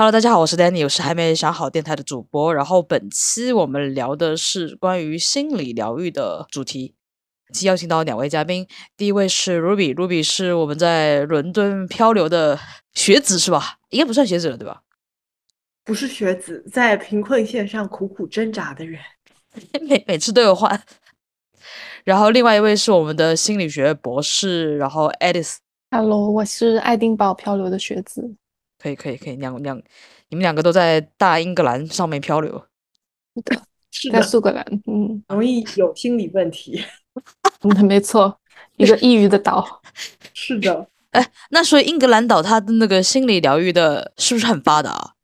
Hello，大家好，我是 Danny，我是还没想好电台的主播。然后本期我们聊的是关于心理疗愈的主题，即邀请到两位嘉宾。第一位是 Ruby，Ruby 是我们在伦敦漂流的学子是吧？应该不算学子了对吧？不是学子，在贫困线上苦苦挣扎的人，每每次都有换。然后另外一位是我们的心理学博士，然后 Edis。Hello，我是爱丁堡漂流的学子。可以可以可以，两两，你们两个都在大英格兰上面漂流，是在苏格兰，嗯，容易有心理问题。嗯，没错，一个抑郁的岛。是的，哎，那所以英格兰岛它的那个心理疗愈的是不是很发达？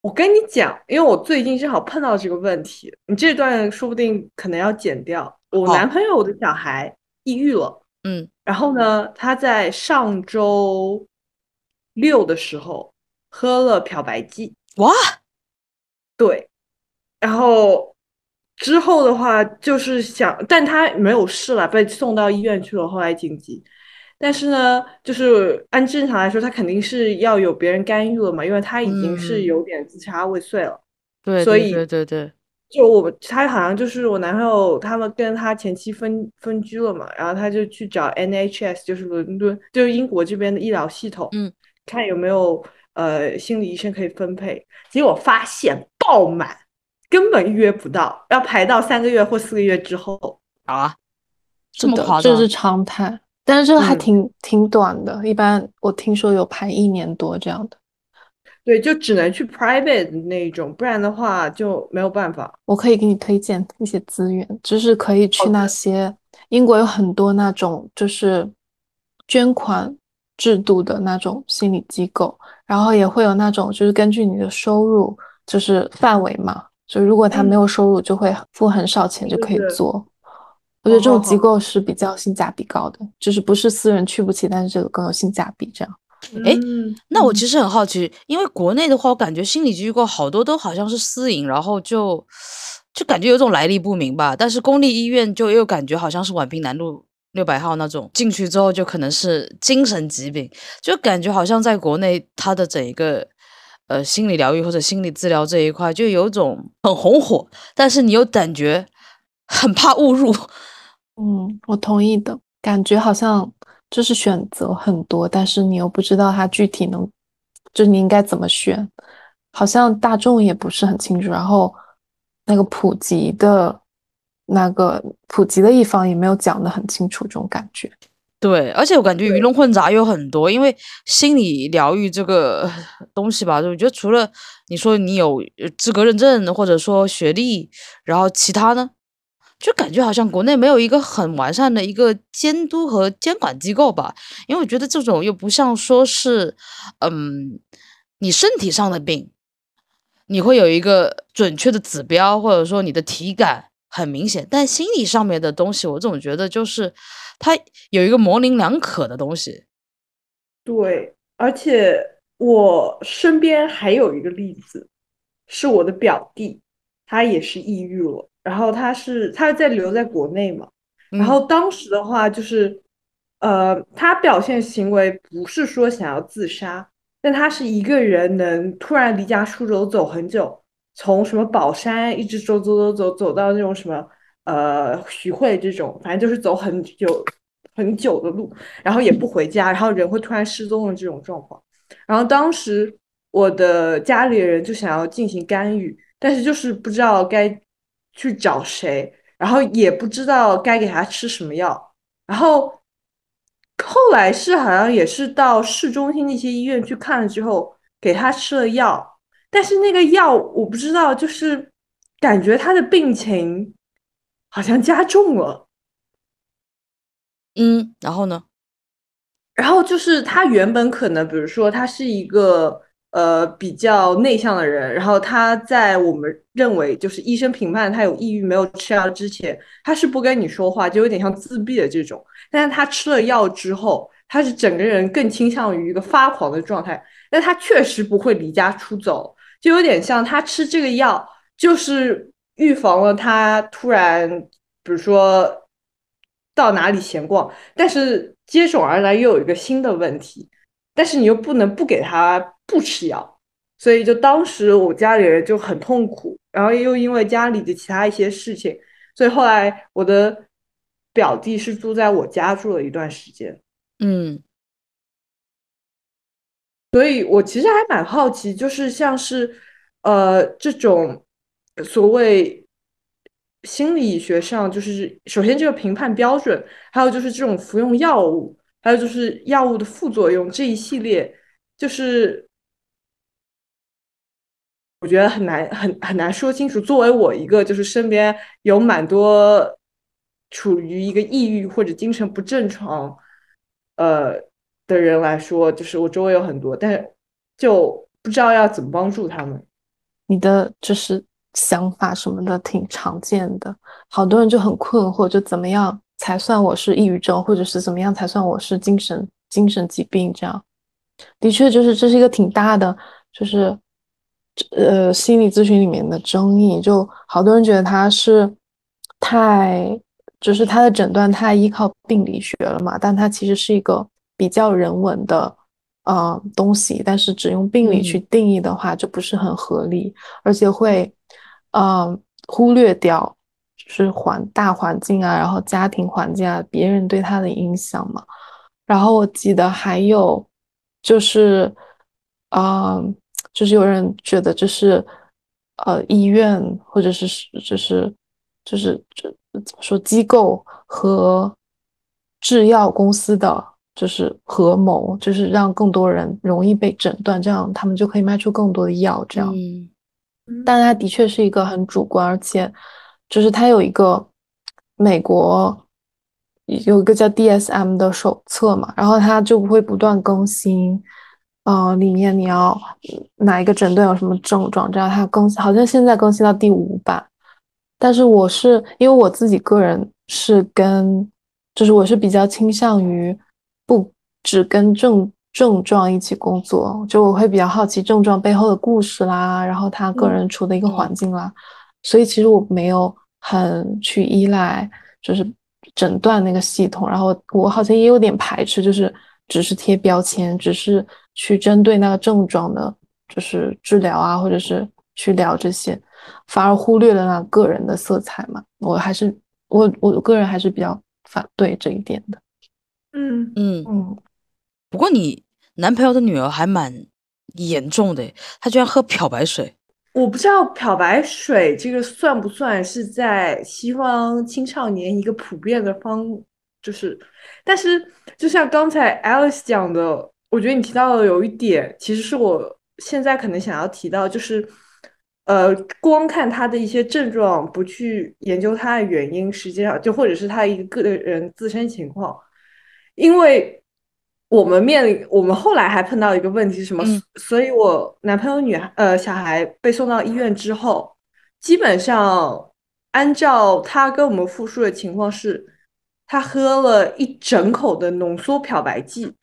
我跟你讲，因为我最近正好碰到这个问题，你这段说不定可能要剪掉。我男朋友的小孩抑郁了，嗯，然后呢，他在上周。六的时候喝了漂白剂，哇，对，然后之后的话就是想，但他没有事了，被送到医院去了，后来紧急。但是呢，就是按正常来说，他肯定是要有别人干预了嘛，因为他已经是有点自杀未遂了。对，所以对对对，就我他好像就是我男朋友，他们跟他前妻分分居了嘛，然后他就去找 NHS，就是伦敦，就是英国这边的医疗系统，嗯。看有没有呃心理医生可以分配，结果发现爆满，根本约不到，要排到三个月或四个月之后啊，这么夸张？这是常态，但是这个还挺挺短的，一般我听说有排一年多这样的。对，就只能去 private 那种，不然的话就没有办法。我可以给你推荐一些资源，就是可以去那些英国有很多那种就是捐款。制度的那种心理机构，然后也会有那种就是根据你的收入就是范围嘛，就如果他没有收入，就会付很少钱就可以做。我觉得这种机构是比较性价比高的，就是不是私人去不起，但是这个更有性价比。这样，哎，那我其实很好奇，因为国内的话，我感觉心理机构好多都好像是私营，然后就就感觉有种来历不明吧。但是公立医院就又感觉好像是宛平南路。六百号那种进去之后就可能是精神疾病，就感觉好像在国内它的整一个呃心理疗愈或者心理治疗这一块就有种很红火，但是你又感觉很怕误入。嗯，我同意的，感觉好像就是选择很多，但是你又不知道它具体能，就你应该怎么选，好像大众也不是很清楚，然后那个普及的。那个普及的一方也没有讲得很清楚，这种感觉。对，而且我感觉鱼龙混杂有很多，因为心理疗愈这个东西吧，我觉得除了你说你有资格认证或者说学历，然后其他呢，就感觉好像国内没有一个很完善的一个监督和监管机构吧。因为我觉得这种又不像说是，嗯，你身体上的病，你会有一个准确的指标，或者说你的体感。很明显，但心理上面的东西，我总觉得就是他有一个模棱两可的东西。对，而且我身边还有一个例子，是我的表弟，他也是抑郁了，然后他是他在留在国内嘛，然后当时的话就是，呃，他表现行为不是说想要自杀，但他是一个人能突然离家出走走很久。从什么宝山一直走走走走走到那种什么呃徐汇这种，反正就是走很久很久的路，然后也不回家，然后人会突然失踪的这种状况。然后当时我的家里人就想要进行干预，但是就是不知道该去找谁，然后也不知道该给他吃什么药。然后后来是好像也是到市中心那些医院去看了之后，给他吃了药。但是那个药我不知道，就是感觉他的病情好像加重了。嗯，然后呢？然后就是他原本可能，比如说他是一个呃比较内向的人，然后他在我们认为就是医生评判他有抑郁没有吃药之前，他是不跟你说话，就有点像自闭的这种。但是他吃了药之后，他是整个人更倾向于一个发狂的状态，但他确实不会离家出走。就有点像他吃这个药，就是预防了他突然，比如说到哪里闲逛，但是接踵而来又有一个新的问题，但是你又不能不给他不吃药，所以就当时我家里人就很痛苦，然后又因为家里的其他一些事情，所以后来我的表弟是住在我家住了一段时间。嗯，所以我其实还蛮好奇，就是像是呃这种所谓心理学上，就是首先这个评判标准，还有就是这种服用药物，还有就是药物的副作用这一系列，就是我觉得很难很很难说清楚。作为我一个就是身边有蛮多处于一个抑郁或者精神不正常呃的人来说，就是我周围有很多，但是就不知道要怎么帮助他们。你的就是想法什么的挺常见的，好多人就很困惑，就怎么样才算我是抑郁症，或者是怎么样才算我是精神精神疾病？这样的确就是这是一个挺大的，就是呃心理咨询里面的争议，就好多人觉得他是太就是他的诊断太依靠病理学了嘛，但他其实是一个比较人文的。呃，东西，但是只用病理去定义的话，就不是很合理，而且会，呃，忽略掉就是环大环境啊，然后家庭环境啊，别人对他的影响嘛。然后我记得还有就是，啊，就是有人觉得就是，呃，医院或者是就是就是这怎么说机构和制药公司的。就是合谋，就是让更多人容易被诊断，这样他们就可以卖出更多的药。这样，但它的确是一个很主观，而且就是它有一个美国有一个叫 DSM 的手册嘛，然后它就会不断更新。呃，里面你要哪一个诊断有什么症状，这样它更新，好像现在更新到第五版。但是我是因为我自己个人是跟，就是我是比较倾向于。不只跟症症状一起工作，就我会比较好奇症状背后的故事啦，然后他个人处的一个环境啦，所以其实我没有很去依赖，就是诊断那个系统，然后我好像也有点排斥，就是只是贴标签，只是去针对那个症状的，就是治疗啊，或者是去聊这些，反而忽略了那个人的色彩嘛。我还是我我个人还是比较反对这一点的。嗯嗯嗯，不过你男朋友的女儿还蛮严重的，她居然喝漂白水。我不知道漂白水这个算不算是在西方青少年一个普遍的方，就是，但是就像刚才 Alice 讲的，我觉得你提到的有一点，其实是我现在可能想要提到，就是，呃，光看他的一些症状，不去研究他的原因，实际上就或者是他一个个人自身情况。因为我们面临，我们后来还碰到一个问题是什么？所以，我男朋友女呃小孩被送到医院之后，基本上按照他跟我们复述的情况是，他喝了一整口的浓缩漂白剂，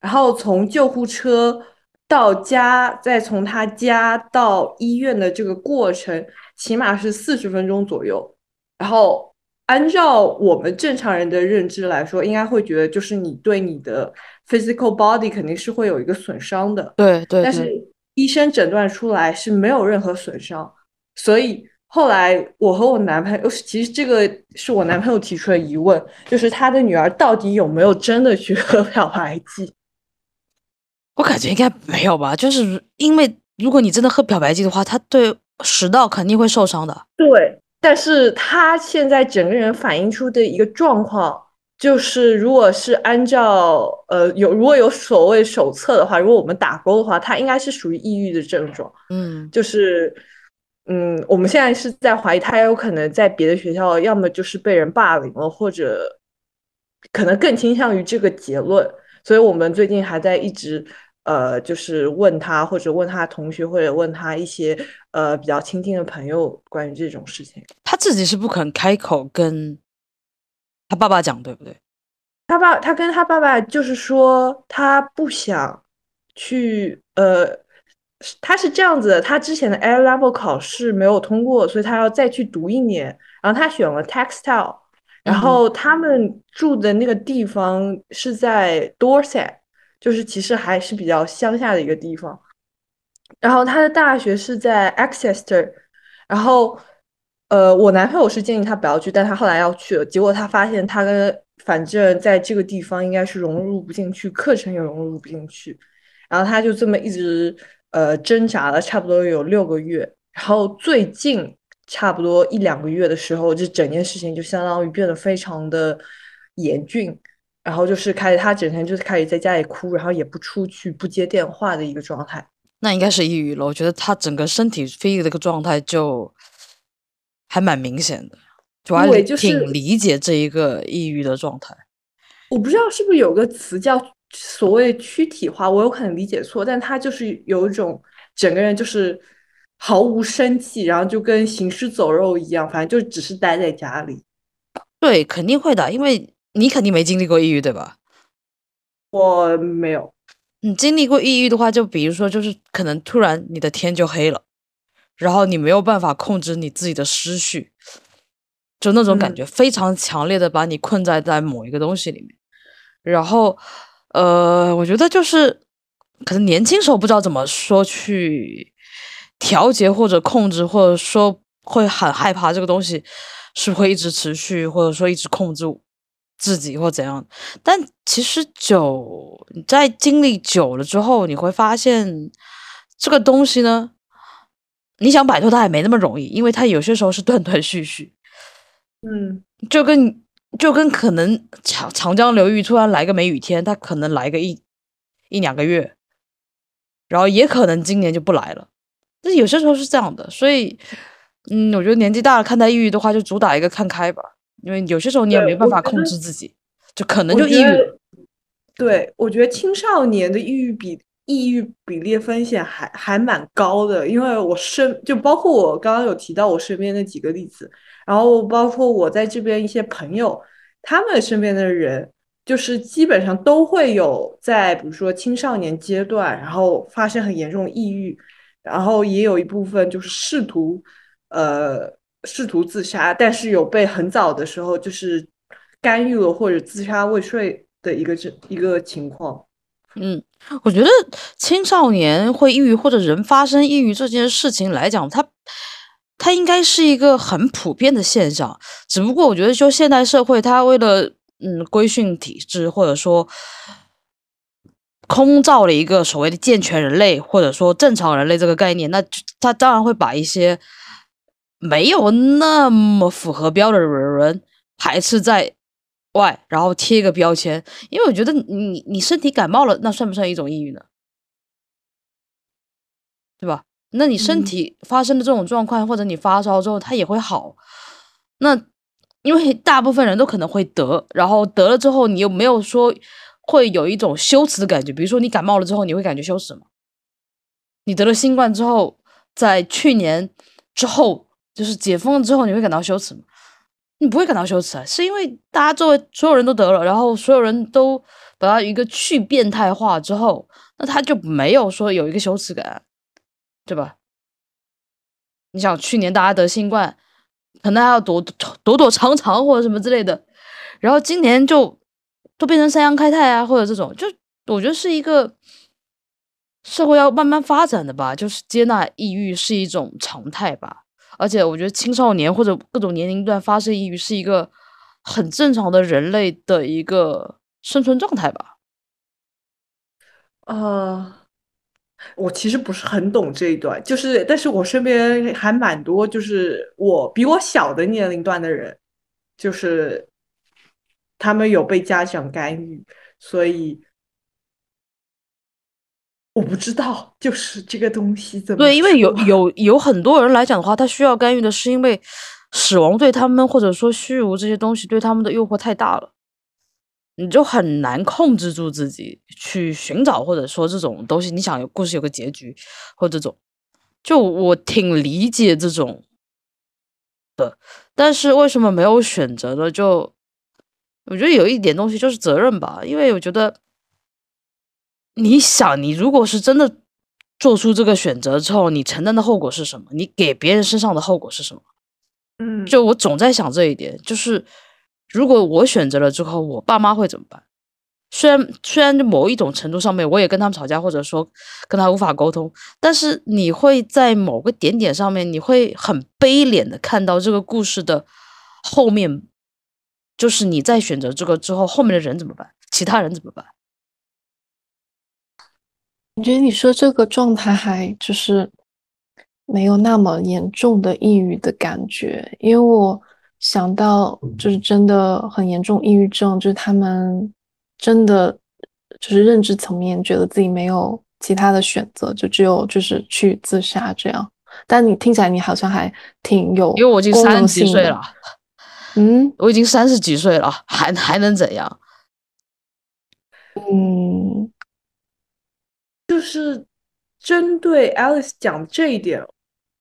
然后从救护车到家，再从他家到医院的这个过程，起码是四十分钟左右，然后。按照我们正常人的认知来说，应该会觉得就是你对你的 physical body 肯定是会有一个损伤的。对对。但是医生诊断出来是没有任何损伤，所以后来我和我男朋友，其实这个是我男朋友提出的疑问，就是他的女儿到底有没有真的去喝漂白剂？我感觉应该没有吧，就是因为如果你真的喝漂白剂的话，他对食道肯定会受伤的。对。但是他现在整个人反映出的一个状况，就是如果是按照呃有如果有所谓手册的话，如果我们打勾的话，他应该是属于抑郁的症状。嗯，就是嗯，我们现在是在怀疑他有可能在别的学校，要么就是被人霸凌了，或者可能更倾向于这个结论。所以我们最近还在一直。呃，就是问他，或者问他同学，或者问他一些呃比较亲近的朋友关于这种事情。他自己是不肯开口跟他爸爸讲，对不对？他爸，他跟他爸爸就是说，他不想去。呃，他是这样子的，他之前的 A level 考试没有通过，所以他要再去读一年。然后他选了 textile，然后他们住的那个地方是在 Dorset。就是其实还是比较乡下的一个地方，然后他的大学是在 Exeter，然后呃，我男朋友是建议他不要去，但他后来要去了，结果他发现他跟反正在这个地方应该是融入不进去，课程也融入不进去，然后他就这么一直呃挣扎了差不多有六个月，然后最近差不多一两个月的时候，这整件事情就相当于变得非常的严峻，然后就是开始他整天就是开始在家里哭，然后也不出去，不接电话的一个状态。那应该是抑郁了。我觉得他整个身体非的这个状态就还蛮明显的，就挺理解这一个抑郁的状态。我不知道是不是有个词叫所谓躯体化，我有可能理解错，但他就是有一种整个人就是毫无生气，然后就跟行尸走肉一样，反正就只是待在家里。对，肯定会的，因为你肯定没经历过抑郁，对吧？我没有，你经历过抑郁的话，就比如说，就是可能突然你的天就黑了，然后你没有办法控制你自己的思绪，就那种感嗯觉非常强烈的把你困在在某一个东西里面。然后，呃，我觉得就是可能年轻时候不知道怎么说去调节或者控制，或者说会很害怕这个东西是会一直持续，或者说一直控制自己或怎样。但其实久你在经历久了之后，你会发现这个东西呢，你想摆脱它也没那么容易，因为它有些时候是断断续续，嗯就跟就跟可能长长江流域突然来个梅雨天，它可能来个一一两个月，然后也可能今年就不来了。但有些时候是这样的，所以嗯，我觉得年纪大了看待抑郁的话，就主打一个看开吧，因为有些时候你也没办法控制自己，就可能就抑郁对，我觉得青少年的抑郁比抑郁比例风险还还蛮高的，因为我身就包括我刚刚有提到我身边的几个例子，然后包括我在这边一些朋友，他们身边的人，就是基本上都会有在比如说青少年阶段，然后发生很严重的抑郁，然后也有一部分就是试图呃试图自杀，但是有被很早的时候就是干预了或者自杀未遂的一个这一个情况。嗯，我觉得青少年会抑郁或者人发生抑郁这件事情来讲，它它应该是一个很普遍的现象。只不过我觉得，就现代社会，它为了嗯规训体制，或者说空造了一个所谓的健全人类或者说正常人类这个概念，那就它当然会把一些没有那么符合标准的人排斥在外，然后贴一个标签。因为我觉得你你身体感冒了，那算不算一种抑郁呢？对吧？那你身嗯体发生的这种状况，或者你发烧之后，它也会好。那因为大部分人都可能会得，然后得了之后，你又没有说会有一种羞耻的感觉。比如说你感冒了之后，你会感觉羞耻吗？你得了新冠之后，在去年之后，就是解封了之后，你会感到羞耻吗？你不会感到羞耻啊，是因为大家周围所有人都得了，然后所有人都把它一个去变态化之后，那他就没有说有一个羞耻感，对吧？你想去年大家得新冠，可能还要躲躲躲藏藏或者什么之类的，然后今年就都变成三阳开泰啊，或者这种，就我觉得是一个社会要慢慢发展的吧，就是接纳抑郁是一种常态吧。而且我觉得青少年或者各种年龄段发生抑郁是一个很正常的人类的一个生存状态吧。呃，我其实不是很懂这一段，就是但是我身边还蛮多，就是我比我小的年龄段的人，就是他们有被家长干预，所以我不知道，就是这个东西怎么对，因为有有有很多人来讲的话，他需要干预的是因为死亡对他们或者说虚无这些东西对他们的诱惑太大了，你就很难控制住自己去寻找或者说这种东西。你想有故事有个结局或这种，就我挺理解这种的，但是为什么没有选择呢？就我觉得有一点东西就是责任吧，因为我觉得。你想，你如果是真的做出这个选择之后，你承担的后果是什么？你给别人身上的后果是什么？嗯，就我总在想这一点，就是如果我选择了之后，我爸妈会怎么办？虽然虽然某一种程度上面，我也跟他们吵架，或者说跟他无法沟通，但是你会在某个点点上面，你会很悲怜的看到这个故事的后面，就是你在选择这个之后，后面的人怎么办？其他人怎么办？我觉得你说这个状态还就是没有那么严重的抑郁的感觉，因为我想到就是真的很严重抑郁症，就是他们真的就是认知层面觉得自己没有其他的选择，就只有就是去自杀这样。但你听起来你好像还挺有，因为我已经三十几岁了，嗯，我已经三十几岁了，还还能怎样？嗯。就是针对 Alice 讲这一点，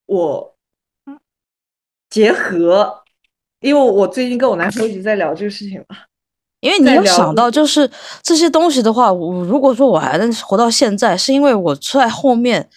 我结合，因为我最近跟我男朋友一直在聊这个事情嘛。因为你有想到，就是这些东西的话，我如果说我还能活到现在，是因为我在后面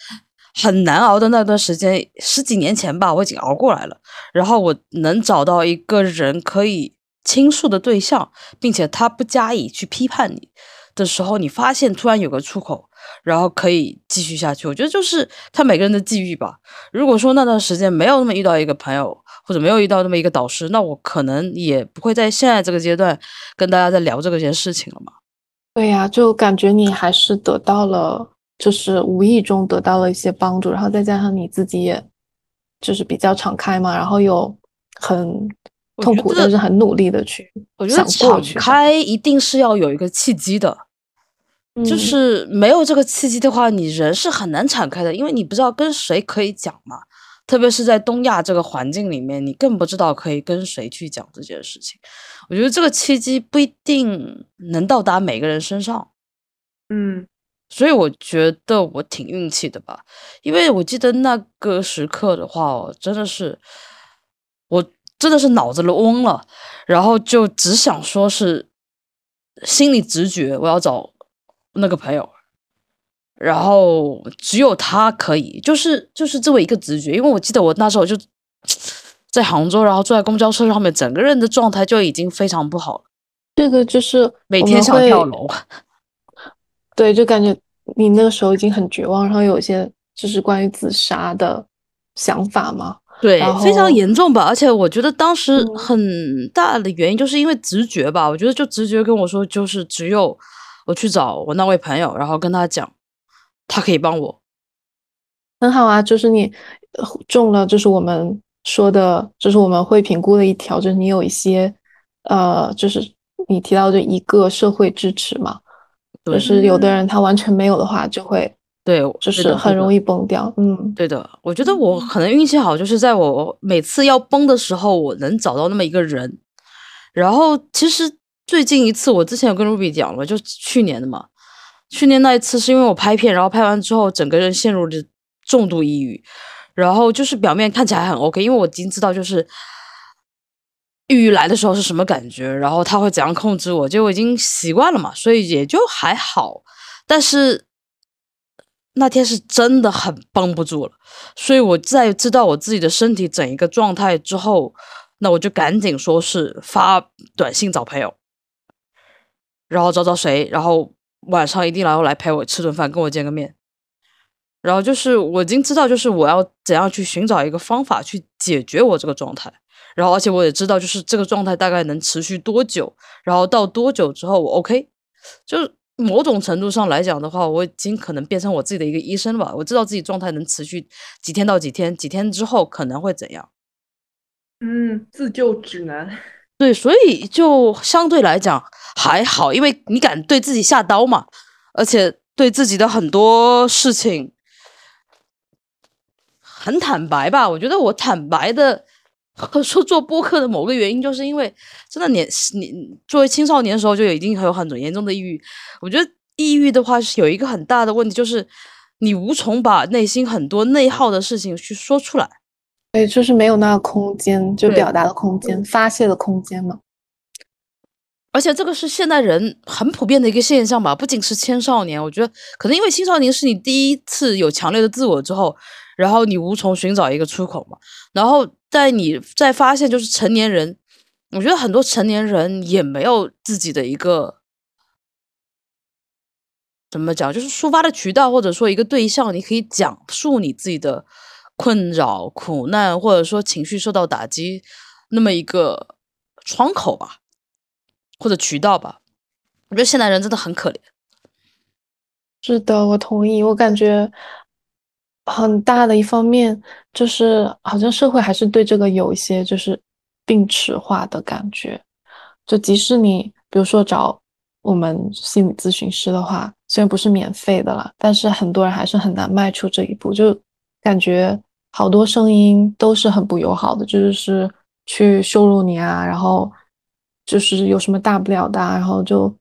很难熬的那段时间，十几年前吧，我已经熬过来了。然后我能找到一个人可以倾诉的对象，并且他不加以去批判你的时候，你发现突然有个出口。然后可以继续下去，我觉得就是看每个人的际遇吧。如果说那段时间没有那么遇到一个朋友，或者没有遇到那么一个导师，那我可能也不会在现在这个阶段跟大家在聊这个件事情了嘛。对呀，就感觉你还是得到了，就是无意中得到了一些帮助，然后再加上你自己也就是比较敞开嘛，然后又很痛苦，但是很努力的去我觉得敞开一定是要有一个契机的。就是没有这个契机的话，你人是很难敞开的，因为你不知道跟谁可以讲嘛。特别是在东亚这个环境里面，你更不知道可以跟谁去讲这件事情。我觉得这个契机不一定能到达每个人身上。嗯，所以我觉得我挺运气的吧，因为我记得那个时刻的话，真的是我真的是脑子都嗡了，然后就只想说是心理直觉，我要找。那个朋友，然后只有他可以，就是就是这么一个直觉，因为我记得我那时候就在杭州，然后坐在公交车上面，整个人的状态就已经非常不好了。这个就是每天想跳楼，对，就感觉你那个时候已经很绝望，然后有一些就是关于自杀的想法嘛，对，非常严重吧。而且我觉得当时很大的原因就是因为直觉吧，我觉得就直觉跟我说，就是只有。我去找我那位朋友，然后跟他讲，他可以帮我，很好啊。就是你中了，就是我们说的，就是我们会评估的一条，就是你有一些，呃，就是你提到的一个社会支持嘛。就是有的人他完全没有的话，就会对，就是很容易崩掉。嗯，对的。我觉得我可能运气好，就是在我每次要崩的时候，我能找到那么一个人。然后其实。最近一次，我之前有跟 Ruby 讲了，就去年的嘛。去年那一次是因为我拍片，然后拍完之后，整个人陷入了重度抑郁。然后就是表面看起来很 OK，因为我已经知道就是抑郁来的时候是什么感觉，然后他会怎样控制我，就我已经习惯了嘛，所以也就还好。但是那天是真的很绷不住了，所以我在知道我自己的身体整一个状态之后，那我就赶紧说是发短信找朋友。然后找找谁，然后晚上一定然后来陪我吃顿饭，跟我见个面。然后就是我已经知道，就是我要怎样去寻找一个方法去解决我这个状态。然后而且我也知道，就是这个状态大概能持续多久，然后到多久之后我 OK。就是某种程度上来讲的话，我已经可能变成我自己的一个医生了吧。我知道自己状态能持续几天到几天，几天之后可能会怎样。嗯，自救指南。对，所以就相对来讲还好，因为你敢对自己下刀嘛，而且对自己的很多事情很坦白吧。我觉得我坦白的 说做播客的某个原因，就是因为真的年你作为青少年的时候就已经有很严重的抑郁。我觉得抑郁的话是有一个很大的问题，就是你无从把内心很多内耗的事情去说出来。对，就是没有那个空间，就表达的空间、发泄的空间嘛。而且这个是现代人很普遍的一个现象吧，不仅是青少年，我觉得可能因为青少年是你第一次有强烈的自我之后，然后你无从寻找一个出口嘛。然后在你在发现就是成年人，我觉得很多成年人也没有自己的一个怎么讲，就是抒发的渠道，或者说一个对象，你可以讲述你自己的困扰、苦难，或者说情绪受到打击，那么一个窗口吧，或者渠道吧。我觉得现代人真的很可怜。是的，我同意。我感觉很大的一方面就是，好像社会还是对这个有一些就是病耻化的感觉。就即使你比如说找我们心理咨询师的话，虽然不是免费的了，但是很多人还是很难迈出这一步。就感觉好多声音都是很不友好的，就是去羞辱你啊，然后就是有什么大不了的，然后就。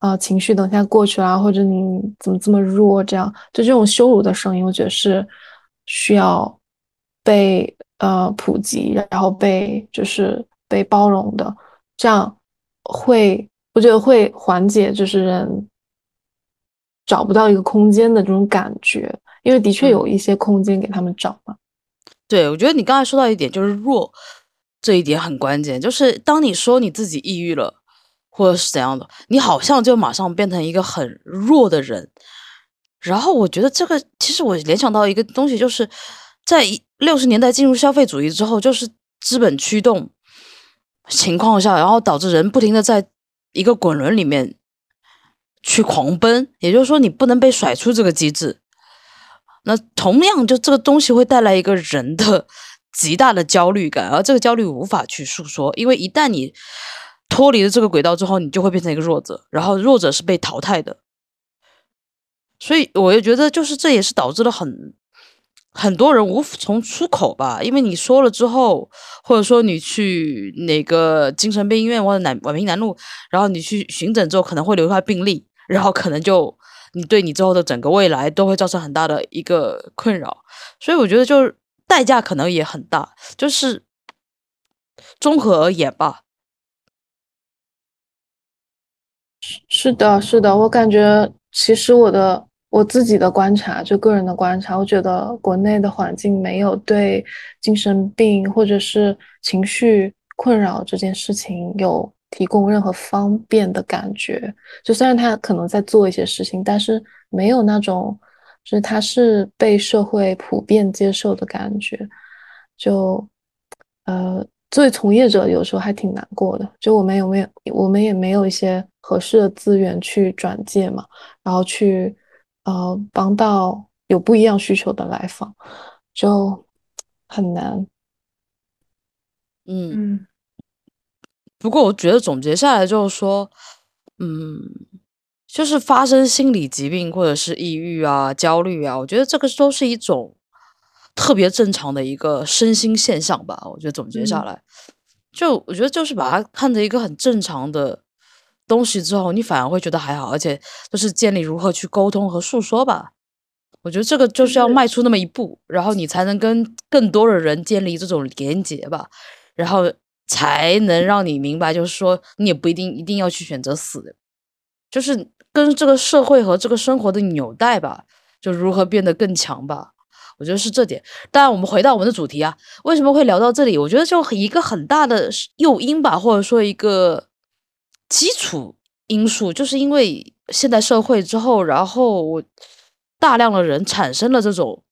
呃，情绪等下过去啦，或者你怎么这么弱？这样就这种羞辱的声音，我觉得是需要被呃普及，然后被就是被包容的，这样会我觉得会缓解就是人找不到一个空间的这种感觉，因为的确有一些空间给他们找嘛。对，我觉得你刚才说到一点就是弱这一点很关键，就是当你说你自己抑郁了。或者是怎样的，你好像就马上变成一个很弱的人。然后我觉得这个，其实我联想到一个东西，就是在六十年代进入消费主义之后，就是资本驱动情况下，然后导致人不停的在一个滚轮里面去狂奔。也就是说，你不能被甩出这个机制。那同样，就这个东西会带来一个人的 极大的焦虑感，而这个焦虑无法去诉说，因为一旦你。脱离了这个轨道之后，你就会变成一个弱者，然后弱者是被淘汰的。所以，我也觉得，就是这也是导致了很很多人无从出口吧。因为你说了之后，或者说你去哪个精神病医院或者南宛平南路，然后你去巡诊之后，可能会留下病历，然后可能就你对你之后的整个未来都会造成很大的一个困扰。所以，我觉得就是代价可能也很大，就是综合而言吧。是的，是的，我感觉其实我的我自己的观察，就个人的观察，我觉得国内的环境没有对精神病或者是情绪困扰这件事情有提供任何方便的感觉。就虽然他可能在做一些事情，但是没有那种就是他是被社会普遍接受的感觉。就呃。作为从业者，有时候还挺难过的。就我们有没有，我们也没有一些合适的资源去转介嘛，然后去呃帮到有不一样需求的来访，就很难。嗯，不过我觉得总结下来就是说，嗯，就是发生心理疾病或者是抑郁啊、焦虑啊，我觉得这个都是一种。特别正常的一个身心现象吧，我觉得总结下来，就我觉得就是把它看成一个很正常的东西之后，你反而会觉得还好，而且就是建立如何去沟通和诉说吧。我觉得这个就是要迈出那么一步，然后你才能跟更多的人建立这种连接吧，然后才能让你明白，就是说你也不一定一定要去选择死，就是跟这个社会和这个生活的纽带吧，就如何变得更强吧。我觉得是这点，当然我们回到我们的主题啊，为什么会聊到这里？我觉得就一个很大的诱因吧，或者说一个基础因素，就是因为现代社会之后，然后大量的人产生了这种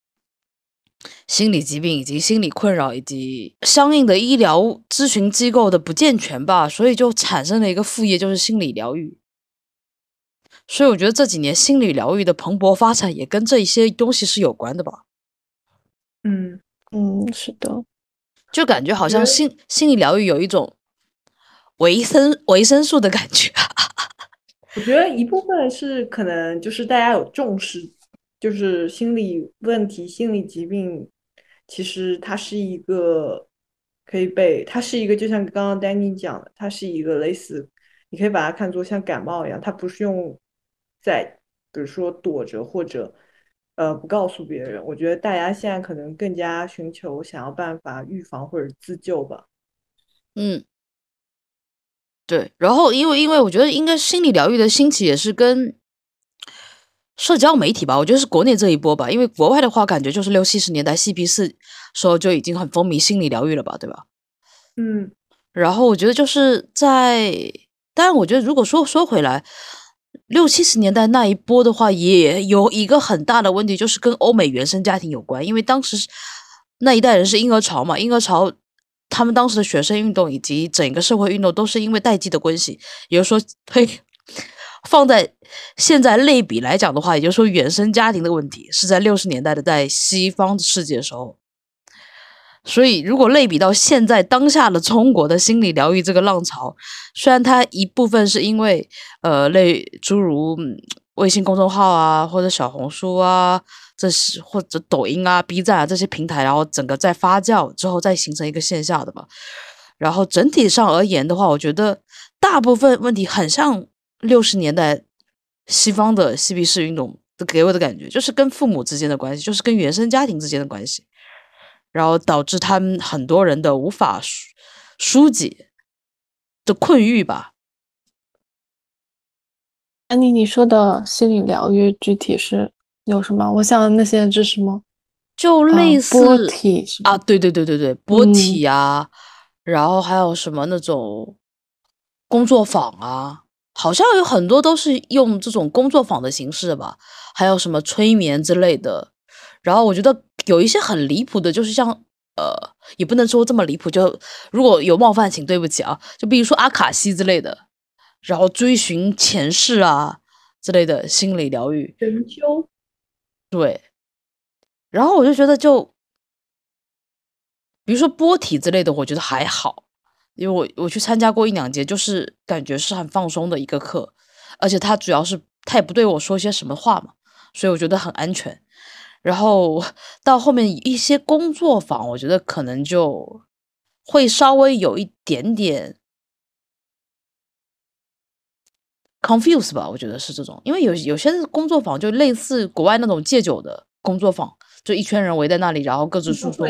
心理疾病以及心理困扰，以及相应的医疗咨询机构的不健全吧，所以就产生了一个副业，就是心理疗愈。所以我觉得这几年心理疗愈的蓬勃发展，也跟这一些东西是有关的吧。嗯嗯，是的，就感觉好像心心理疗愈有一种维生维生素的感觉。我觉得一部分是可能就是大家有重视，就是心理问题、心理疾病，其实它是一个可以被，它是一个就像刚刚丹尼讲的，它是一个类似，你可以把它看作像感冒一样，它不是用在比如说躲着或者。呃，不告诉别人，我觉得大家现在可能更加寻求想要办法预防或者自救吧。嗯，对。然后，因为因为我觉得应该心理疗愈的兴起也是跟社交媒体吧，我觉得是国内这一波吧。因为国外的话，感觉就是六七十年代嬉皮士时候就已经很风靡心理疗愈了吧，对吧？嗯。然后我觉得就是在，当然，我觉得如果说说回来。六七十年代那一波的话，也有一个很大的问题，就是跟欧美原生家庭有关，因为当时那一代人是婴儿潮嘛，婴儿潮。他们当时的学生运动以及整个社会运动都是因为代际的关系，也就是说，呸，放在现在类比来讲的话，也就是说，原生家庭的问题是在六十年代的在西方世界的时候。所以，如果类比到现在当下的中国的心理疗愈这个浪潮，虽然它一部分是因为呃类诸如微信公众号啊或者小红书啊。这是或者抖音啊、B 站啊这些平台，然后整个在发酵之后再形成一个线下的吧。然后整体上而言的话，我觉得大部分问题很像六十年代西方的嬉皮士运动给我的感觉，就是跟父母之间的关系，就是跟原生家庭之间的关系，然后导致他们很多人的无法疏解的困域吧。安妮，你说的心理疗愈具体是？有什么？我想那些是什么？就类似波体啊，对对对对对，波体啊，然后还有什么那种工作坊啊，好像有很多都是用这种工作坊的形式吧。还有什么催眠之类的。然后我觉得有一些很离谱的，就是像呃，也不能说这么离谱，就如果有冒犯，请对不起啊。就比如说阿卡西之类的，然后追寻前世啊之类的心理疗愈针灸。对，然后我就觉得，就比如说波体之类的，我觉得还好，因为我我去参加过一两节，就是感觉是很放松的一个课，而且他主要是他也不对我说些什么话嘛，所以我觉得很安全。然后到后面一些工作坊，我觉得可能就会稍微有一点点。Confuse 吧，我觉得是这种，因为有有些工作坊就类似国外那种戒酒的工作坊，就一圈人围在那里，然后各自诉说。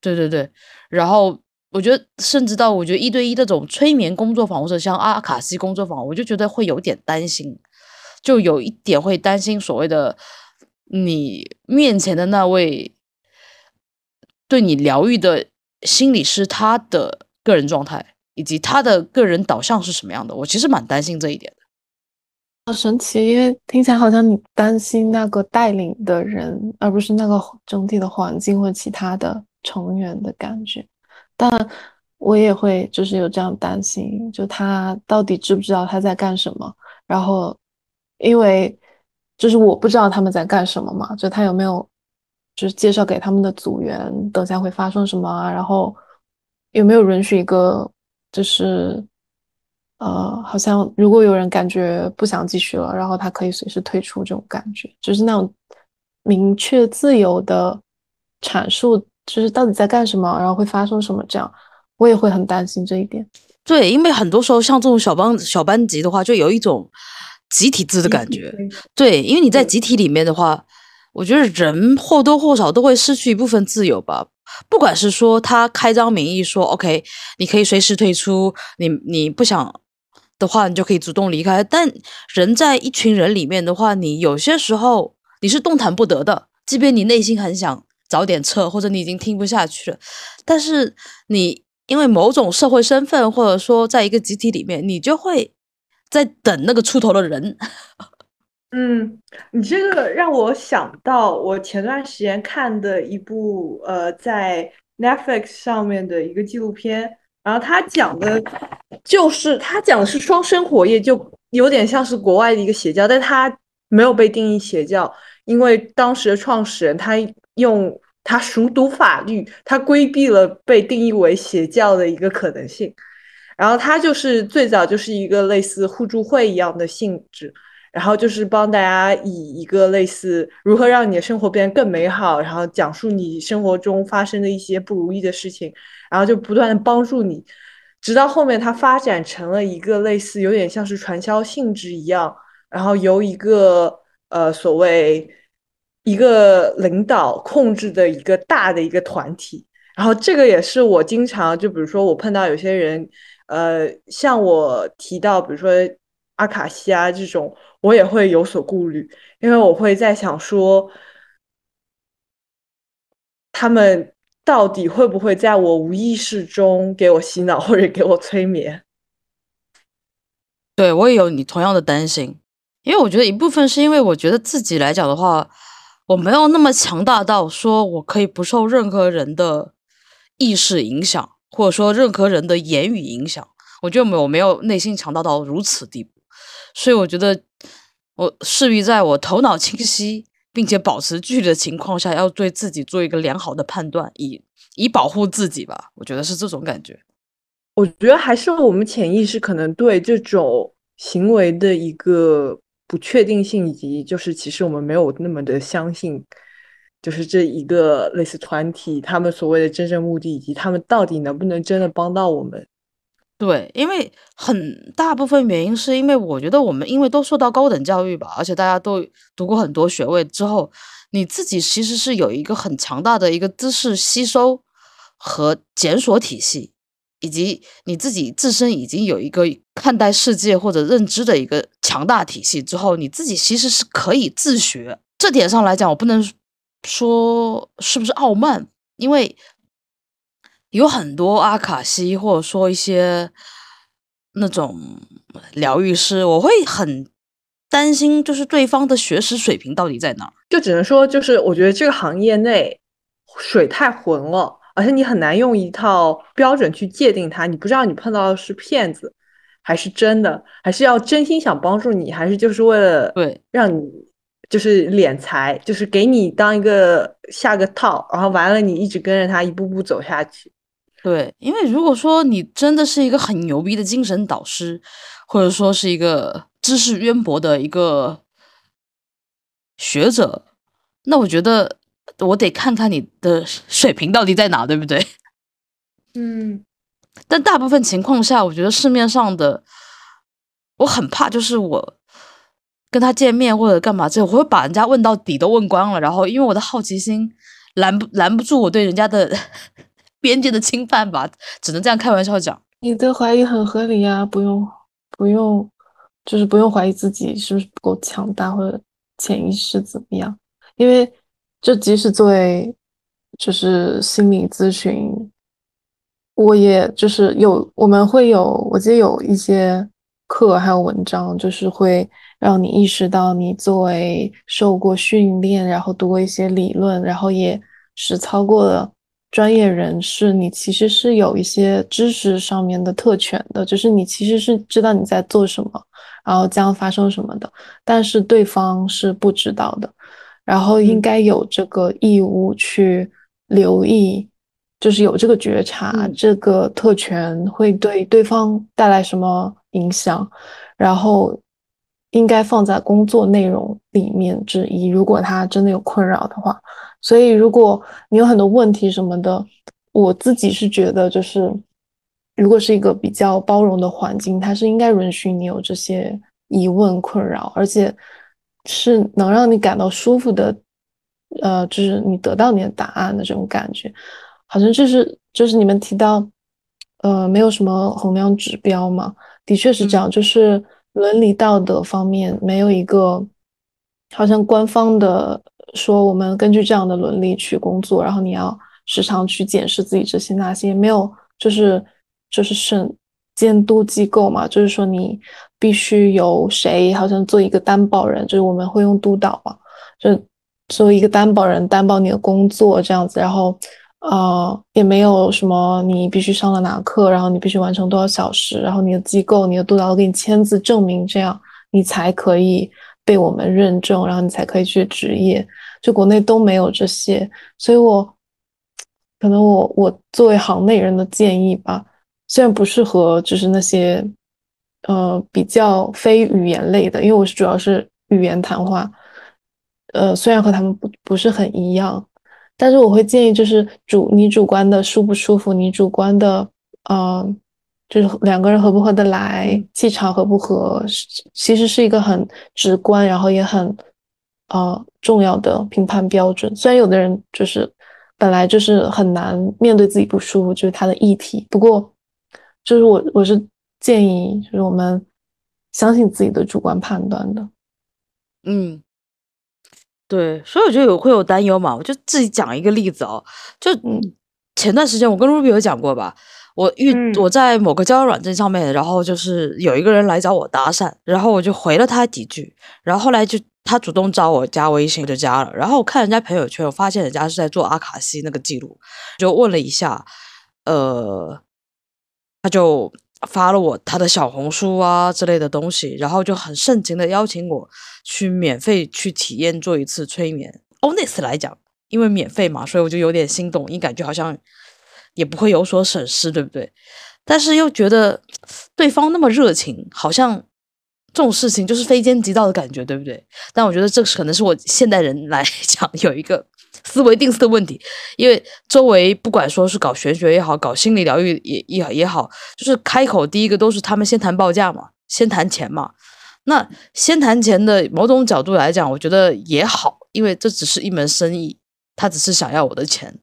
对对对，然后我觉得甚至到我觉得一对一这种催眠工作坊或者像阿卡西工作坊，我就觉得会有点担心，就有一点会担心所谓的你面前的那位对你疗愈的心理师他的个人状态以及他的个人导向是什么样的，我其实蛮担心这一点的。好神奇，因为听起来好像你担心那个带领的人，而不是那个整体的环境或其他的成员的感觉。但我也会就是有这样担心，就他到底知不知道他在干什么？然后，因为就是我不知道他们在干什么嘛，就他有没有就是介绍给他们的组员，等下会发生什么啊？然后有没有允许一个就是。呃，好像如果有人感觉不想继续了，然后他可以随时退出，这种感觉就是那种明确自由的阐述，就是到底在干什么，然后会发生什么，这样我也会很担心这一点。对，因为很多时候像这种小班小班级的话，就有一种集体制的感觉。对，因为你在集体里面的话，我觉得人或多或少都会失去一部分自由吧。不管是说他开张名义说 OK，你可以随时退出，你你不想。的话，你就可以主动离开。但人在一群人里面的话，你有些时候你是动弹不得的。即便你内心很想早点撤，或者你已经听不下去了，但是你因为某种社会身份，或者说在一个集体里面，你就会在等那个出头的人。嗯，你这个让我想到我前段时间看的一部呃，在 Netflix 上面的一个纪录片。然后他讲的，就是他讲的是双生火焰，就有点像是国外的一个邪教，但他没有被定义邪教，因为当时的创始人他用他熟读法律，他规避了被定义为邪教的一个可能性。然后他就是最早就是一个类似互助会一样的性质，然后就是帮大家以一个类似如何让你的生活变得更美好，然后讲述你生活中发生的一些不如意的事情。然后就不断的帮助你，直到后面它发展成了一个类似有点像是传销性质一样，然后由一个呃所谓一个领导控制的一个大的一个团体。然后这个也是我经常就比如说我碰到有些人，呃，像我提到比如说阿卡西啊这种，我也会有所顾虑，因为我会在想说他们。到底会不会在我无意识中给我洗脑或者给我催眠？对我也有你同样的担心。因为我觉得一部分是因为我觉得自己来讲的话，我没有那么强大到说我可以不受任何人的意识影响，或者说任何人的言语影响。我觉得我没有内心强大到如此地步，所以我觉得我势必在我头脑清晰并且保持距离的情况下，要对自己做一个良好的判断，以以保护自己吧。我觉得是这种感觉。我觉得还是我们潜意识可能对这种行为的一个不确定性，以及就是其实我们没有那么的相信，就是这一个类似团体他们所谓的真正目的，以及他们到底能不能真的帮到我们。对，因为很大部分原因是因为我觉得我们因为都受到高等教育吧，而且大家都读过很多学位之后，你自己其实是有一个很强大的一个知识吸收和检索体系。以及你自己自身已经有一个看待世界或者认知的一个强大体系之后，你自己其实是可以自学。这点上来讲，我不能说是不是傲慢，因为有很多阿卡西或者说一些那种疗愈师，我会很担心，就是对方的学识水平到底在哪儿？就只能说，就是我觉得这个行业内水太浑了。而且你很难用一套标准去界定它，你不知道你碰到的是骗子，还是真的，还是要真心想帮助你，还是就是为了对让你就是敛财，就是给你当一个下个套，然后完了你一直跟着他一步步走下去。对，因为如果说你真的是一个很牛逼的精神导师，或者说是一个知识渊博的一个学者，那我觉得。我得看看你的水平到底在哪，对不对？嗯，但大部分情况下，我觉得市面上的，我很怕，就是我跟他见面或者干嘛之后，我会把人家问到底都问光了，然后因为我的好奇心拦不拦不住我对人家的边界的侵犯吧，只能这样开玩笑讲。你的怀疑很合理呀，不用不用，就是不用怀疑自己是不是不够强大或者潜意识怎么样，因为。就即使作为就是心理咨询，我也就是有我们会有，我记得有一些课还有文章，就是会让你意识到，你作为受过训练，然后读过一些理论，然后也实操过的专业人士，你其实是有一些知识上面的特权的，就是你其实是知道你在做什么，然后将发生什么的，但是对方是不知道的。然后应该有这个义务去留意，就是有这个觉察，这个特权会对对方带来什么影响，然后应该放在工作内容里面之一。如果他真的有困扰的话，所以如果你有很多问题什么的，我自己是觉得，就是如果是一个比较包容的环境，它是应该允许你有这些疑问困扰，而且。是能让你感到舒服的，呃，就是你得到你的答案的这种感觉，好像就是就是你们提到，呃，没有什么衡量指标嘛，的确是这样，就是伦理道德方面没有一个，好像官方的说我们根据这样的伦理去工作，然后你要时常去检视自己这些那些，没有，就是就是审监督机构嘛，就是说你。必须由谁好像做一个担保人，就是我们会用督导嘛，就作为一个担保人担保你的工作这样子，然后呃也没有什么你必须上了哪课，然后你必须完成多少小时，然后你的机构你的督导都给你签字证明，这样你才可以被我们认证，然后你才可以去执业。就国内都没有这些，所以我可能我我作为行内人的建议吧，虽然不适合就是那些。呃，比较非语言类的，因为我是主要是语言谈话，呃，虽然和他们不不是很一样，但是我会建议，就是主你主观的舒不舒服，你主观的，呃，就是两个人合不合得来，气场合不合，其实是一个很直观，然后也很呃重要的评判标准。虽然有的人就是本来就是很难面对自己不舒服，就是他的议题，不过就是我我是。建议就是我们相信自己的主观判断的，嗯，对，所以我觉得有会有担忧嘛。我就自己讲一个例子哦，就前段时间我跟 Ruby 有讲过吧，我遇嗯我在某个交友软件上面，然后就是有一个人来找我搭讪，然后我就回了他几句，然后后来就他主动找我加微信，我就加了。然后我看人家朋友圈，我发现人家是在做阿卡西那个记录，就问了一下，呃，他就发了我他的小红书啊之类的东西，然后就很盛情的邀请我去免费去体验做一次催眠。honest 来讲，因为免费嘛，所以我就有点心动，因为感觉好像也不会有所损失，对不对？但是又觉得对方那么热情，好像这种事情就是非奸即盗的感觉，对不对？但我觉得这可能是我现代人来 讲有一个思维定式的问题，因为周围不管说是搞玄学也好，搞心理疗愈也也也好，就是开口第一个都是他们先谈报价嘛，先谈钱嘛。那先谈钱的某种角度来讲，我觉得也好，因为这只是一门生意，他只是想要我的钱，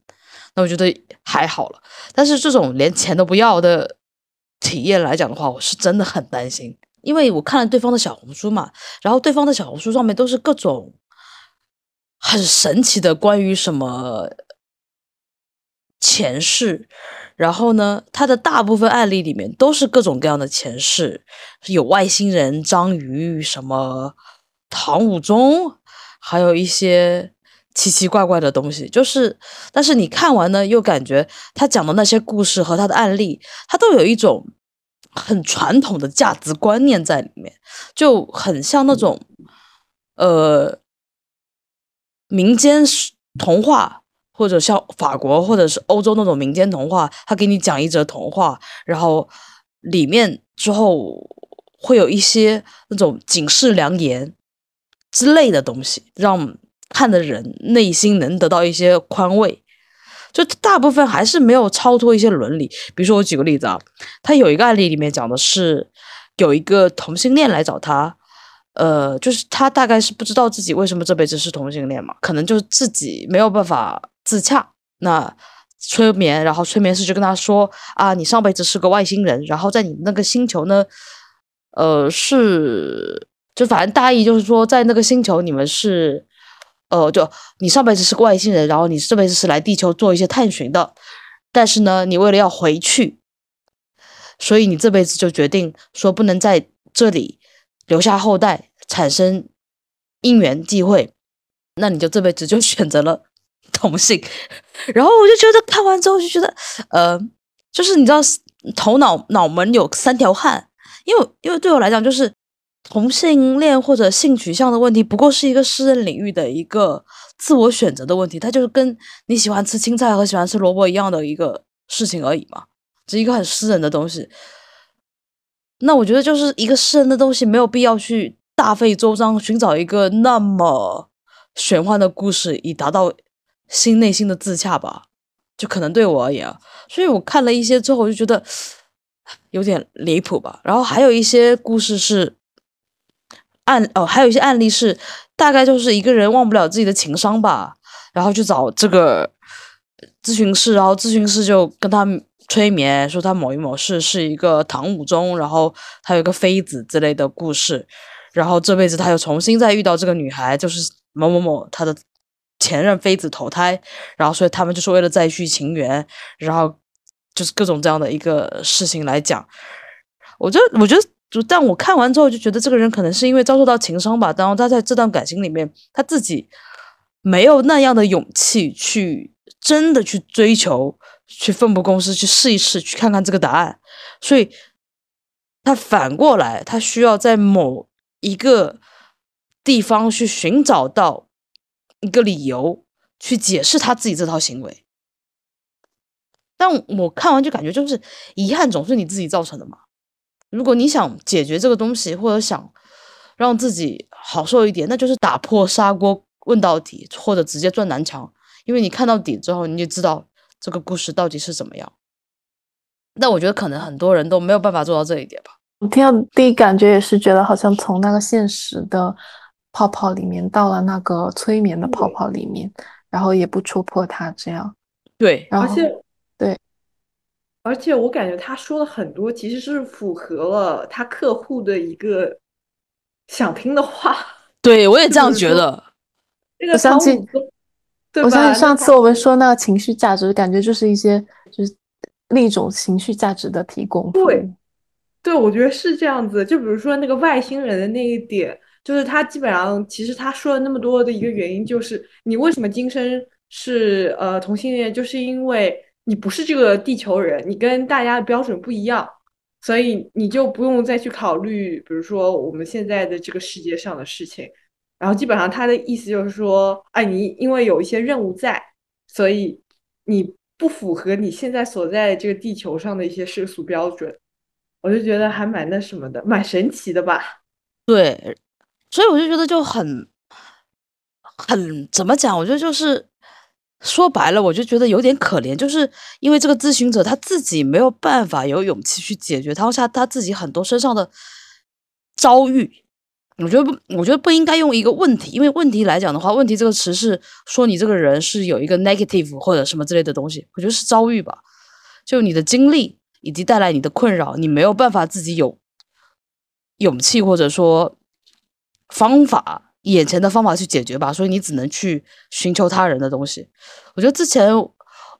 那我觉得还好了。但是这种连钱都不要的体验来讲的话，我是真的很担心，因为我看了对方的小红书嘛，然后对方的小红书上面都是各种很神奇的关于什么前世，然后呢，他的大部分案例里面都是各种各样的前世，有外星人、章鱼、什么唐武宗，还有一些奇奇怪怪的东西。就是，但是你看完呢，又感觉他讲的那些故事和他的案例，他都有一种很传统的价值观念在里面，就很像那种呃民间童话。或者像法国或者是欧洲那种民间童话，他给你讲一则童话，然后里面之后会有一些那种警示良言之类的东西，让看的人内心能得到一些宽慰。就大部分还是没有超脱一些伦理。比如说，我举个例子啊，他有一个案例里面讲的是有一个同性恋来找他。呃，就是他大概是不知道自己为什么这辈子是同性恋嘛，可能就是自己没有办法自洽。那催眠，然后催眠师就跟他说啊，你上辈子是个外星人，然后在你那个星球呢，呃，是就反正大意就是说，在那个星球你们是，呃，就你上辈子是个外星人，然后你这辈子是来地球做一些探寻的，但是呢，你为了要回去，所以你这辈子就决定说不能在这里。留下后代，产生因缘际会，那你就这辈子就选择了 同性。然后我就觉得看完之后就觉得，呃，就是你知道，头脑脑门有三条汗。因为因为对我来讲，就是同性恋或者性取向的问题，不过是一个私人领域的一个自我选择的问题，它就是跟你喜欢吃青菜和喜欢吃萝卜一样的一个事情而已嘛，是一个很私人的东西。那我觉得就是一个私人的东西，没有必要去大费周章寻找一个那么玄幻的故事，以达到心内心的自洽吧。就可能对我而言啊，所以我看了一些之后，我就觉得有点离谱吧。然后还有一些故事是案哦，还有一些案例是大概就是一个人忘不了自己的情商吧，然后去找这个咨询师，然后咨询师就跟他。催眠说他某一某事是一个唐武宗，然后他有个妃子之类的故事，然后这辈子他又重新再遇到这个女孩，就是某某某他的前任妃子投胎，然后所以他们就是为了再续情缘，然后就是各种这样的一个事情来讲，我觉得我觉得就但我看完之后就觉得这个人可能是因为遭受到情伤吧，然后他在这段感情里面他自己没有那样的勇气去真的去追求。去奋不顾身去试一试，去看看这个答案，所以他反过来，他需要在某一个地方去寻找到一个理由，去解释他自己这套行为。但我看完就感觉，就是遗憾总是你自己造成的嘛。如果你想解决这个东西，或者想让自己好受一点，那就是打破砂锅问到底，或者直接撞南墙。因为你看到底之后，你就知道。这个故事到底是怎么样？但我觉得可能很多人都没有办法做到这一点吧。我听到第一感觉也是觉得，好像从那个现实的泡泡里面到了那个催眠的泡泡里面，然后也不戳破它，这样。对，然后而且对，而且我感觉他说了很多其实是符合了他客户的一个想听的话。对，我也这样觉得。这个唐武宗。我想起上次我们说那个情绪价值，感觉就是一些就是另一种情绪价值的提供。对，对，我觉得是这样子。就比如说那个外星人的那一点，就是他基本上其实他说了那么多的一个原因，就是你为什么今生是呃同性恋，就是因为你不是这个地球人，你跟大家的标准不一样，所以你就不用再去考虑，比如说我们现在的这个世界上的事情。然后基本上他的意思就是说，哎，你因为有一些任务在，所以你不符合你现在所在这个地球上的一些世俗标准，我就觉得还蛮那什么的，蛮神奇的吧？对，所以我就觉得就很很怎么讲？我觉得就是说白了，我就觉得有点可怜，就是因为这个咨询者他自己没有办法有勇气去解决当下他自己很多身上的遭遇。我觉得不，我觉得不应该用一个问题，因为问题来讲的话，问题这个词是说你这个人是有一个 negative 或者什么之类的东西。我觉得是遭遇吧，就你的经历以及带来你的困扰，你没有办法自己有勇气或者说方法，眼前的方法去解决吧，所以你只能去寻求他人的东西。我觉得之前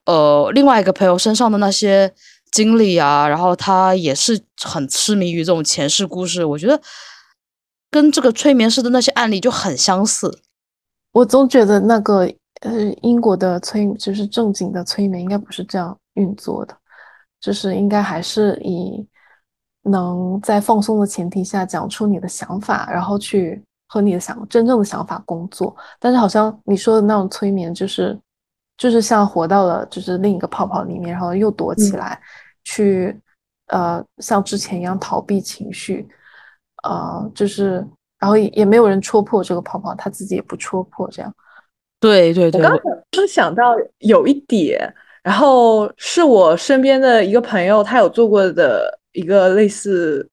呃另外一个朋友身上的那些经历啊，然后他也是很痴迷于这种前世故事，我觉得。跟这个催眠师的那些案例就很相似，我总觉得那个呃英国的催就是正经的催眠应该不是这样运作的，就是应该还是以能在放松的前提下讲出你的想法，然后去和你的想真正的想法工作。但是好像你说的那种催眠，就是就是像活到了就是另一个泡泡里面，然后又躲起来，去呃像之前一样逃避情绪。呃，就是，然后也也没有人戳破这个泡泡，他自己也不戳破，这样。对对对。我刚刚想到有一点，然后是我身边的一个朋友，他有做过的一个类似，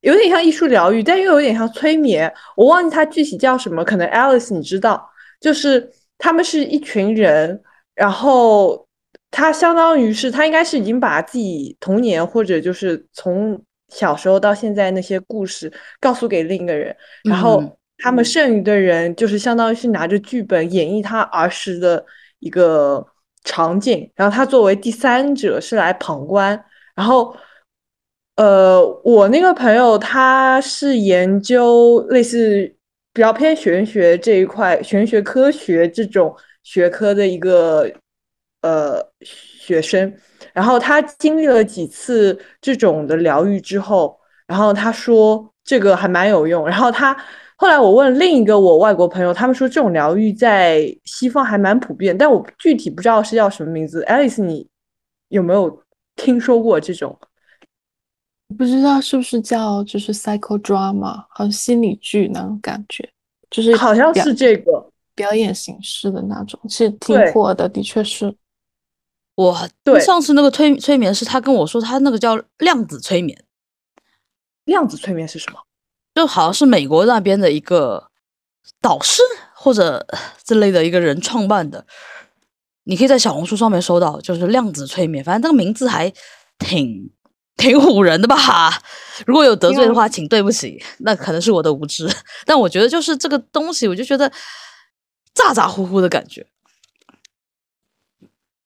有点像艺术疗愈，但又有点像催眠。我忘记它具体叫什么，可能 Alice 你知道，就是他们是一群人，然后他相当于是他应该是已经把自己童年或者就是从。小时候到现在那些故事告诉给另一个人，然后他们剩余的人就是相当于是拿着剧本演绎他儿时的一个场景，然后他作为第三者是来旁观。然后，呃，我那个朋友他是研究类似比较偏玄学这一块，玄学科学这种学科的一个呃学生。然后他经历了几次这种的疗愈之后，然后他说这个还蛮有用。然后他后来我问另一个我外国朋友，他们说这种疗愈在西方还蛮普遍，但我具体不知道是叫什么名字。Alice，你有没有听说过这种？不知道是不是叫就是 psychodrama，好像心理剧那种感觉，就是好像是这个表演形式的那种，是挺火的，的确是。我对上次那个催催眠是，他跟我说他那个叫量子催眠。量子催眠是什么？就好像是美国那边的一个导师或者之类的一个人创办的。你可以在小红书上面搜到，就是量子催眠。反正这个名字还挺挺唬人的吧？如果有得罪的话，请对不起，那可能是我的无知。但我觉得就是这个东西，我就觉得咋咋呼呼的感觉。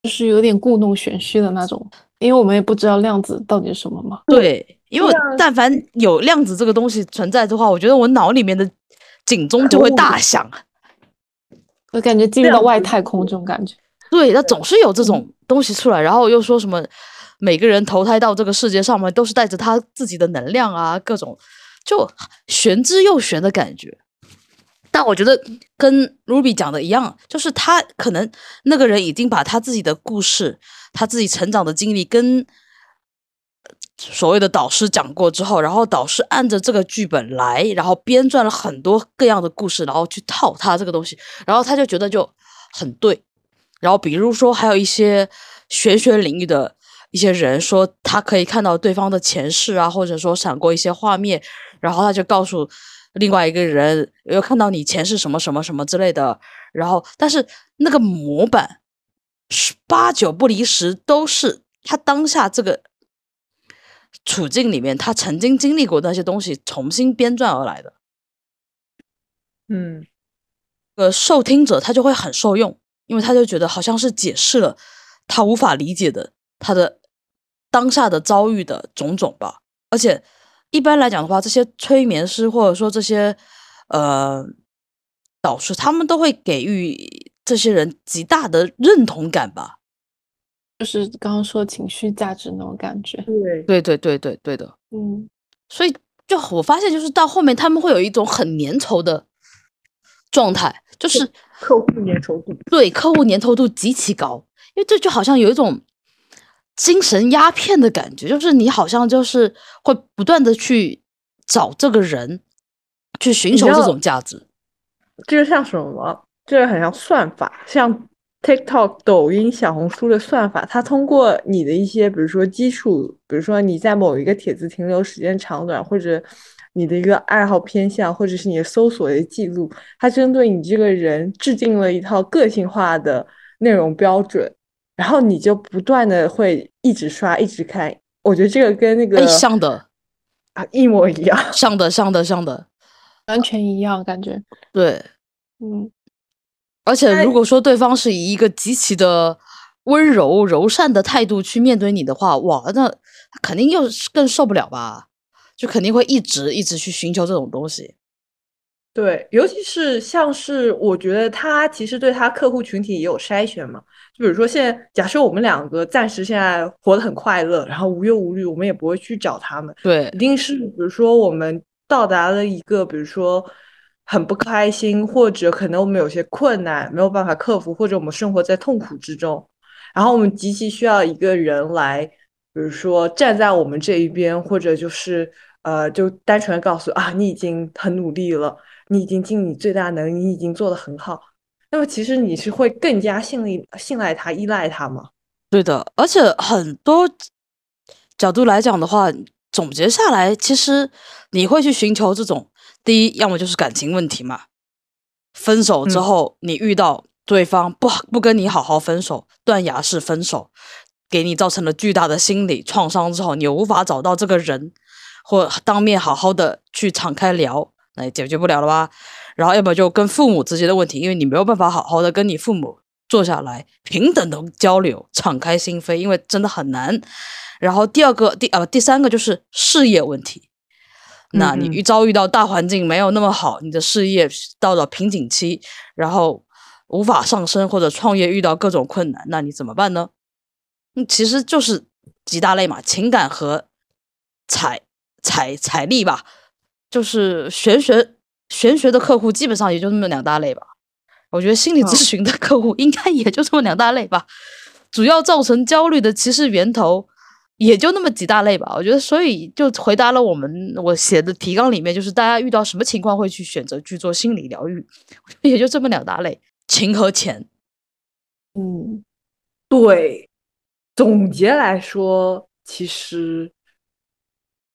就是有点故弄玄虚的那种，因为我们也不知道量子到底是什么嘛。对，因为但凡有量子这个东西存在的话，我觉得我脑里面的警钟就会大响，我感觉进入到外太空这种感觉。对，那总是有这种东西出来，然后又说什么每个人投胎到这个世界上面都是带着他自己的能量啊，各种就玄之又玄的感觉。但我觉得跟 Ruby 讲的一样，就是他可能那个人已经把他自己的故事、他自己成长的经历跟所谓的导师讲过之后，然后导师按着这个剧本来，然后编撰了很多各样的故事，然后去套他这个东西，然后他就觉得就很对。然后比如说还有一些玄学领域的一些人说，他可以看到对方的前世啊，或者说闪过一些画面，然后他就告诉。另外一个人又看到你前世什么什么什么之类的，然后但是那个模板是八九不离十，都是他当下这个处境里面他曾经经历过那些东西重新编撰而来的。嗯，呃，受听者他就会很受用，因为他就觉得好像是解释了他无法理解的他的当下的遭遇的种种吧。而且一般来讲的话，这些催眠师或者说这些呃导师，他们都会给予这些人极大的认同感吧。就是刚刚说情绪价值那种感觉。对，对对对对对的。嗯，所以就我发现，就是到后面他们会有一种很粘稠的状态，就是客户粘稠度。对客户粘稠度极其高，因为这就好像有一种精神鸦片的感觉，就是你好像就是会不断的去找这个人，去寻求这种价值。这个像什么？这个很像算法，像 TikTok、抖音、小红书的算法，它通过你的一些，比如说基础，比如说你在某一个帖子停留时间长短，或者你的一个爱好偏向，或者是你的搜索的记录，它针对你这个人制定了一套个性化的内容标准，然后你就不断的会一直刷，一直看。我觉得这个跟那个哎，像的，啊一模一样。像的，像的，像的，完全一样感觉。对。嗯，而且哎如果说对方是以一个极其的温柔柔善的态度去面对你的话，哇，那肯定又是更受不了吧？就肯定会一直一直去寻求这种东西。对，尤其是像是我觉得他其实对他客户群体也有筛选嘛。就比如说现在，假设我们两个暂时现在活得很快乐，然后无忧无虑，我们也不会去找他们。对一定是比如说我们到达了一个，比如说很不开心，或者可能我们有些困难没有办法克服，或者我们生活在痛苦之中，然后我们极其需要一个人来，比如说站在我们这一边，或者就是呃，就单纯的告诉啊，你已经很努力了，你已经尽你最大能力，你已经做得很好。那么其实你是会更加信赖信赖他、依赖他吗？对的，而且很多角度来讲的话，总结下来，其实你会去寻求这种第一，要么就是感情问题嘛，分手之嗯后你遇到对方不不跟你好好分手，断崖式分手，给你造成了巨大的心理创伤之后，你无法找到这个人，或当面好好的去敞开聊，那也解决不了了吧？然后要么就跟父母之间的问题，因为你没有办法好好的跟你父母坐下来平等的交流，敞开心扉，因为真的很难。然后第二个、第呃第三个就是事业问题。那你遇遭遇到大环境没有那么好，你的事业到了瓶颈期，然后无法上升或者创业遇到各种困难，那你怎么办呢？嗯，其实就是几大类嘛，情感和财财财力吧，就是玄学玄学的客户基本上也就那么两大类吧。我觉得心理咨嗯询的客户应该也就这么两大类吧。主要造成焦虑的其实源头也就那么几大类吧。我觉得，所以就回答了我们我写的提纲里面，就是大家遇到什么情况会去选择去做心理疗愈，也就这么两大类：情和钱。嗯，对，总结来说，其实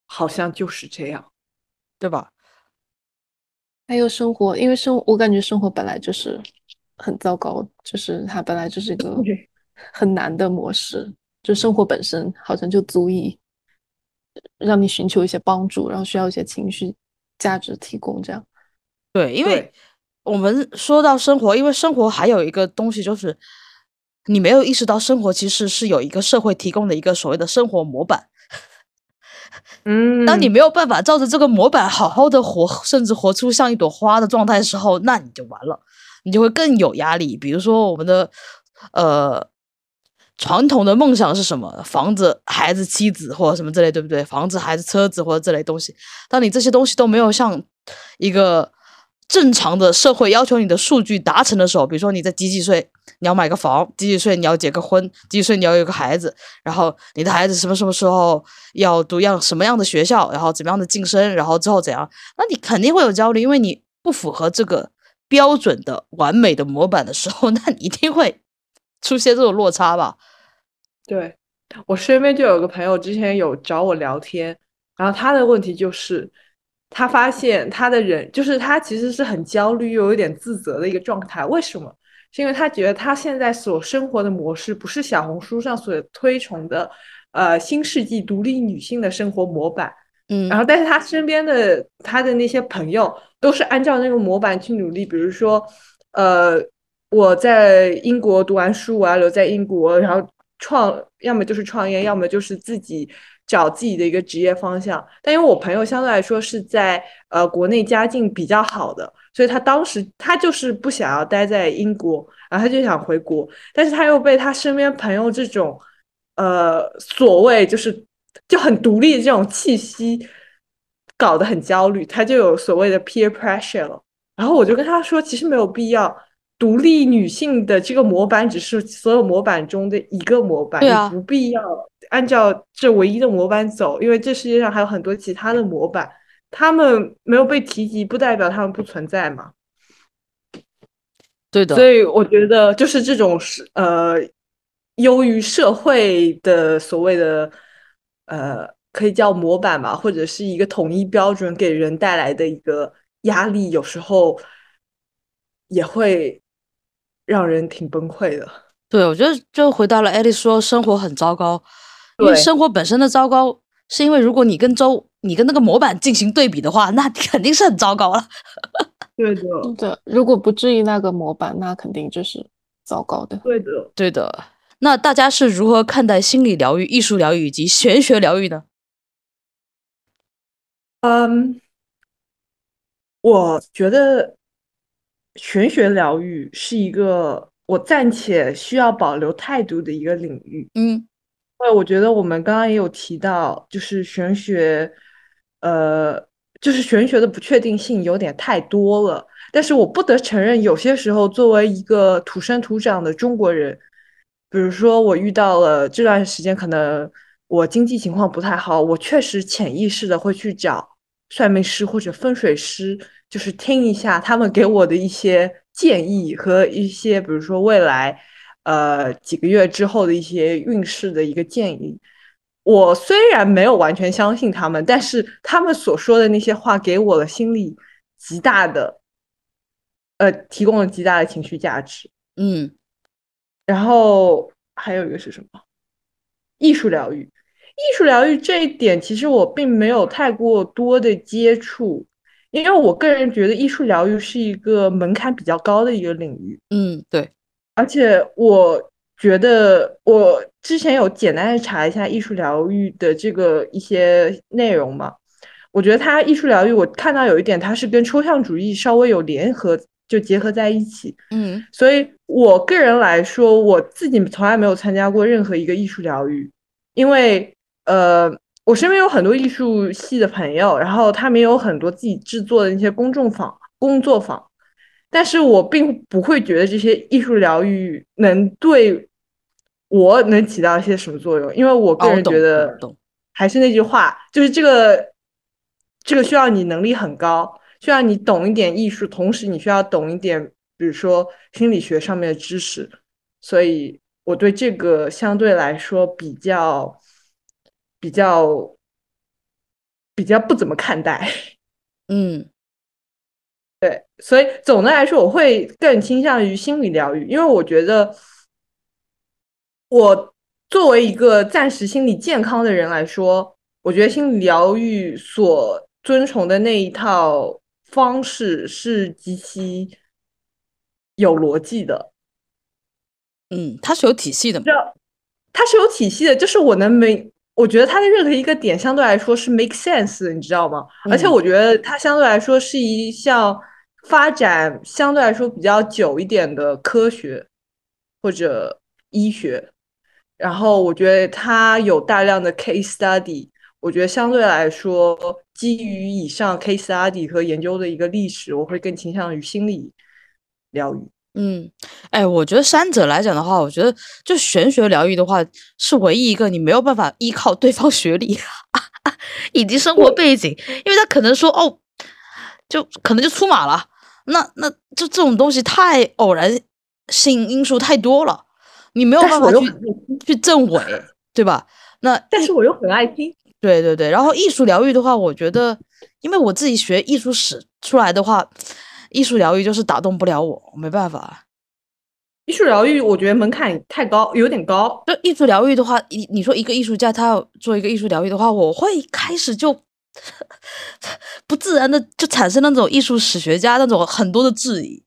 好像就是这样。对吧？还有生活，因为生我感觉生活本来就是很糟糕，就是它本来就是一个 很难的模式，就生活本身好像就足以让你寻求一些帮助，然后需要一些情绪价值提供，这样。对，因为我们说到生活，因为生活还有一个东西就是，你没有意识到生活其实是有一个社会提供的一个所谓的生活模板。嗯，当你没有办法照着这个模板好好的活，甚至活出像一朵花的状态的时候，那你就完了，你就会更有压力。比如说我们的呃传统的梦想是什么？房子、孩子、妻子或者什么之类，对不对？房子、孩子、车子或者这类东西，当你这些东西都没有像一个正常的社会要求你的数据达成的时候，比如说你在几几岁你要买个房，几几岁你要结个婚，几几岁你要有个孩子，然后你的孩子什么什么时候要读样什么样的学校，然后怎么样的晋升，然后之后怎样，那你肯定会有焦虑，因为你不符合这个标准的完美的模板的时候，那你一定会出现这种落差吧？对，我身边就有个朋友之前有找我聊天，然后他的问题就是，他发现他的人就是他其实是很焦虑又有点自责的一个状态。为什么？是因为他觉得他现在所生活的模式不是小红书上所推崇的，呃，新世纪独立女性的生活模板。嗯，然后，但是他身边的他的那些朋友都是按照那个模板去努力，比如说，呃，我在英国读完书，我要留在英国，然后创，要么就是创业，要么就是自己找自己的一个职业方向。但因为我朋友相对来说是在呃国内家境比较好的，所以他当时他就是不想要待在英国，然后他就想回国，但是他又被他身边朋友这种呃所谓就是就很独立的这种气息搞得很焦虑，他就有所谓的 peer pressure 了。然后我就跟他说，其实没有必要。独立女性的这个模板只是所有模板中的一个模板，对啊，不必要按照这唯一的模板走，因为这世界上还有很多其他的模板，他们没有被提及，不代表他们不存在嘛。对的，所以我觉得就是这种是呃，优于社会的所谓的呃，可以叫模板吧，或者是一个统一标准给人带来的一个压力，有时候也会。让人挺崩溃的。对，我觉得就回到了艾丽说生活很糟糕，因为生活本身的糟糕，是因为如果你跟周你跟那个模板进行对比的话，那肯定是很糟糕了。对的，对，如果不至于那个模板，那肯定就是糟糕的。对的，对的。那大家是如何看待心理疗愈、艺术疗愈以及玄学疗愈呢？嗯，我觉得。玄学疗愈是一个我暂且需要保留态度的一个领域，嗯，因为我觉得我们刚刚也有提到，就是玄学，呃，就是玄学的不确定性有点太多了。但是我不得承认，有些时候作为一个土生土长的中国人，比如说我遇到了这段时间，可能我经济情况不太好，我确实潜意识的会去找算命师或者风水师。就是听一下他们给我的一些建议和一些，比如说未来，呃，几个月之后的一些运势的一个建议。我虽然没有完全相信他们，但是他们所说的那些话给我了心理极大的，呃，提供了极大的情绪价值。嗯，然后还有一个是什么？艺术疗愈。艺术疗愈这一点，其实我并没有太过多的接触。因为我个人觉得艺术疗愈是一个门槛比较高的一个领域，嗯，对，而且我觉得我之前有简单的查一下艺术疗愈的这个一些内容嘛，我觉得它艺术疗愈，我看到有一点它是跟抽象主义稍微有联合，就结合在一起，嗯，所以我个人来说，我自己从来没有参加过任何一个艺术疗愈，因为呃。我身边有很多艺术系的朋友，然后他们有很多自己制作的那些公众坊、工作坊，但是我并不会觉得这些艺术疗愈能对我能起到一些什么作用，因为我个人觉得，还是那句话，就是这个这个需要你能力很高，需要你懂一点艺术，同时你需要懂一点，比如说心理学上面的知识，所以我对这个相对来说比较。比较比较不怎么看待，嗯，对，所以总的来说，我会更倾向于心理疗愈，因为我觉得我作为一个暂时心理健康的人来说，我觉得心理疗愈所遵从的那一套方式是极其有逻辑的，嗯，它是有体系的，它是有体系的，就是我能没。我觉得它的任何一个点相对来说是 make sense，你知道吗？而且我觉得它相对来说是一项发展相对来说比较久一点的科学或者医学。然后我觉得它有大量的 case study，我觉得相对来说基于以上 case study 和研究的一个历史，我会更倾向于心理疗愈。嗯，哎，我觉得三者来讲的话，我觉得就玄学疗愈的话，是唯一一个你没有办法依靠对方学历 以及生活背景，因为他可能说哦，就可能就出马了，那那就这种东西太偶然性因素太多了，你没有办法去去证伪，对吧？那但是我又很爱听，对对对。然后艺术疗愈的话，我觉得，因为我自己学艺术史出来的话。艺术疗愈就是打动不了我，没办法。艺术疗愈我觉得门槛太高，有点高。就艺术疗愈的话，你你说一个艺术家他要做一个艺术疗愈的话，我会开始就 不自然的就产生那种艺术史学家那种很多的质疑。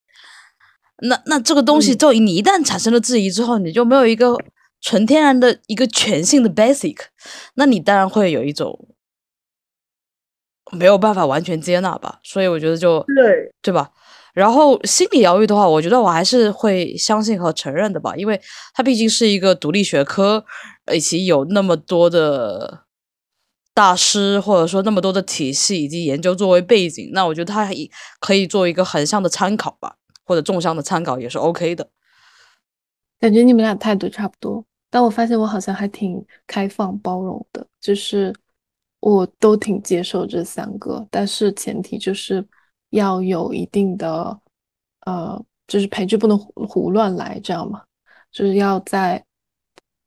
那那这个东西，就你一旦产生了质疑之后，你就没有一个纯天然的一个全性的 basic，那你当然会有一种没有办法完全接纳吧。所以我觉得就对对吧？然后心理疗愈的话，我觉得我还是会相信和承认的吧，因为它毕竟是一个独立学科，以及有那么多的大师或者说那么多的体系以及研究作为背景，那我觉得它也可以做一个横向的参考吧，或者纵向的参考也是 OK 的。感觉你们俩态度差不多，但我发现我好像还挺开放包容的，就是我都挺接受这三个，但是前提就是要有一定的，呃，就是陪剧不能胡胡乱来，这样嘛，就是要在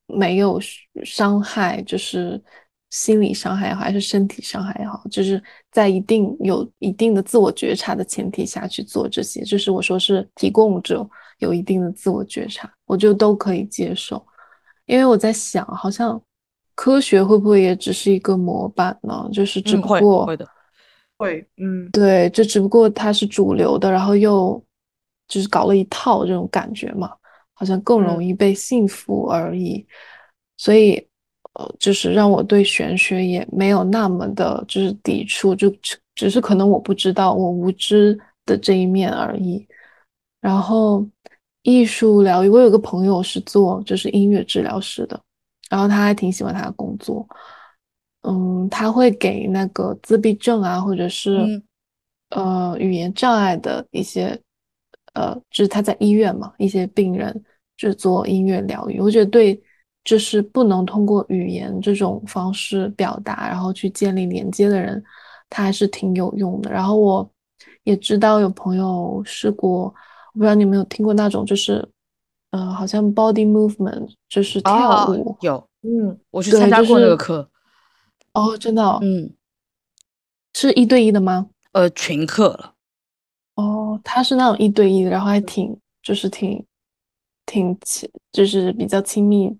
没有伤害，就是心理伤害也好，还是身体伤害也好，就是在一定有一定的自我觉察的前提下去做这些，就是我说是提供者有一定的自我觉察，我就都可以接受，因为我在想，好像科学会不会也只是一个模板呢？就是只不过嗯，对，就只不过它是主流的，然后又就是搞了一套这种感觉嘛，好像更容嗯易被信服而已。所以，呃，就是让我对玄学也没有那么的，就是抵触，就只只是可能我不知道，我无知的这一面而已。然后，艺术疗愈，我有个朋友是做就是音乐治疗师的，然后他还挺喜欢他的工作。嗯，他会给那个自闭症啊，或者是嗯呃语言障碍的一些呃，就是他在医院嘛，一些病人制作音乐疗愈。我觉得对，就是不能通过语言这种方式表达，然后去建立连接的人，他还是挺有用的。然后我也知道有朋友试过，我不知道你有没有听过那种，就是呃，好像 body movement，就是跳啊舞。有，嗯，我去参加过那个课，哦，真的哦，嗯，是一对一的吗？呃，群课了，哦，他是那种一对一的，然后还挺就是挺挺亲，就是比较亲密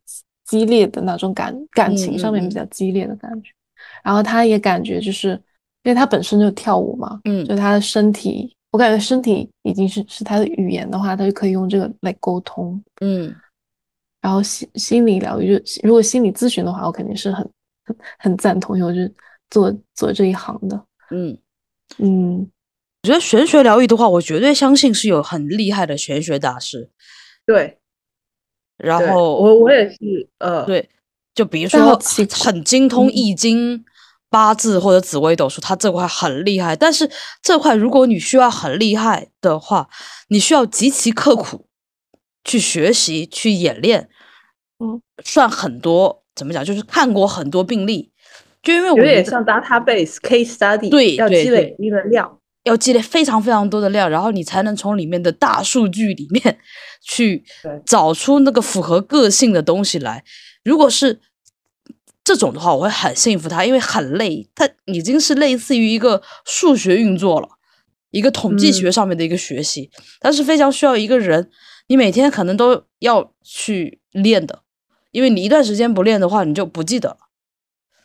激烈的那种感感情上面比较。激烈的感觉。然后他也感觉就是因为他本身就跳舞嘛，嗯。就他的身体，我感觉身体已经是是他的语言的话，他就可以用这个来沟通。嗯。然后心心理疗愈，如果心理咨询的话，我肯定是很很很赞同，因为我是做做这一行的。嗯。嗯，我觉得玄学疗愈的话，我绝对相信是有很厉害的玄学大师。对，然后我我也是，呃，对，就比如说奇很精通嗯易经、八字或者紫微斗数，他这块很厉害。但是这块如果你需要很厉害的话，你需要极其刻苦去学习、去演练，嗯，算很多。怎么讲？就是看过很多病例，就因为有点像 database case study，对要积累一定的量。要积累非常非常多的量，然后你才能从里面的大数据里面 去找出那个符合个性的东西来。如果是这种的话，我会很信服他，因为很累，它已经是类似于一个数学运作了，一个统计学嗯上面的一个学习，它是非常需要一个人，你每天可能都要去练的，因为你一段时间不练的话，你就不记得了。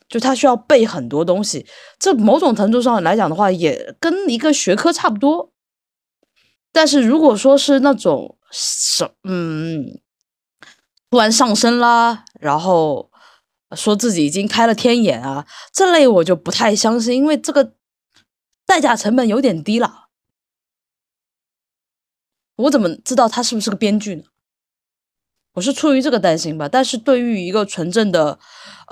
就他需要背很多东西，这某种程度上来讲的话，也跟一个学科差不多。但是如果说是那种什嗯，突然上升啦，然后说自己已经开了天眼啊，这类我就不太相信，因为这个代价成本有点低了。我怎么知道他是不是个编剧呢？我是出于这个担心吧。但是对于一个纯正的，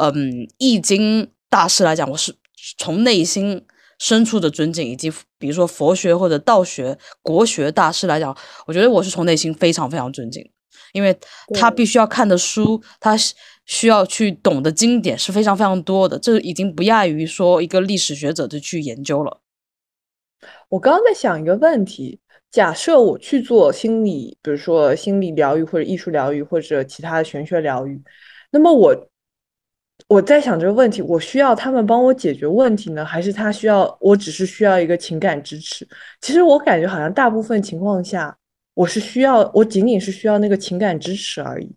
嗯，易经大师来讲，我是从内心深处的尊敬，以及比如说佛学或者道学、国学大师来讲，我觉得我是从内心非常非常尊敬，因为他必须要看的书，他需要去懂的经典是非常非常多的，这已经不亚于说一个历史学者的去研究了。我刚刚在想一个问题：假设我去做心理，比如说心理疗愈或者艺术疗愈或者其他的玄学疗愈，那么我我在想这个问题，我需要他们帮我解决问题呢，还是他需要我只是需要一个情感支持？其实我感觉好像大部分情况下，我是需要，我仅仅是需要那个情感支持而已。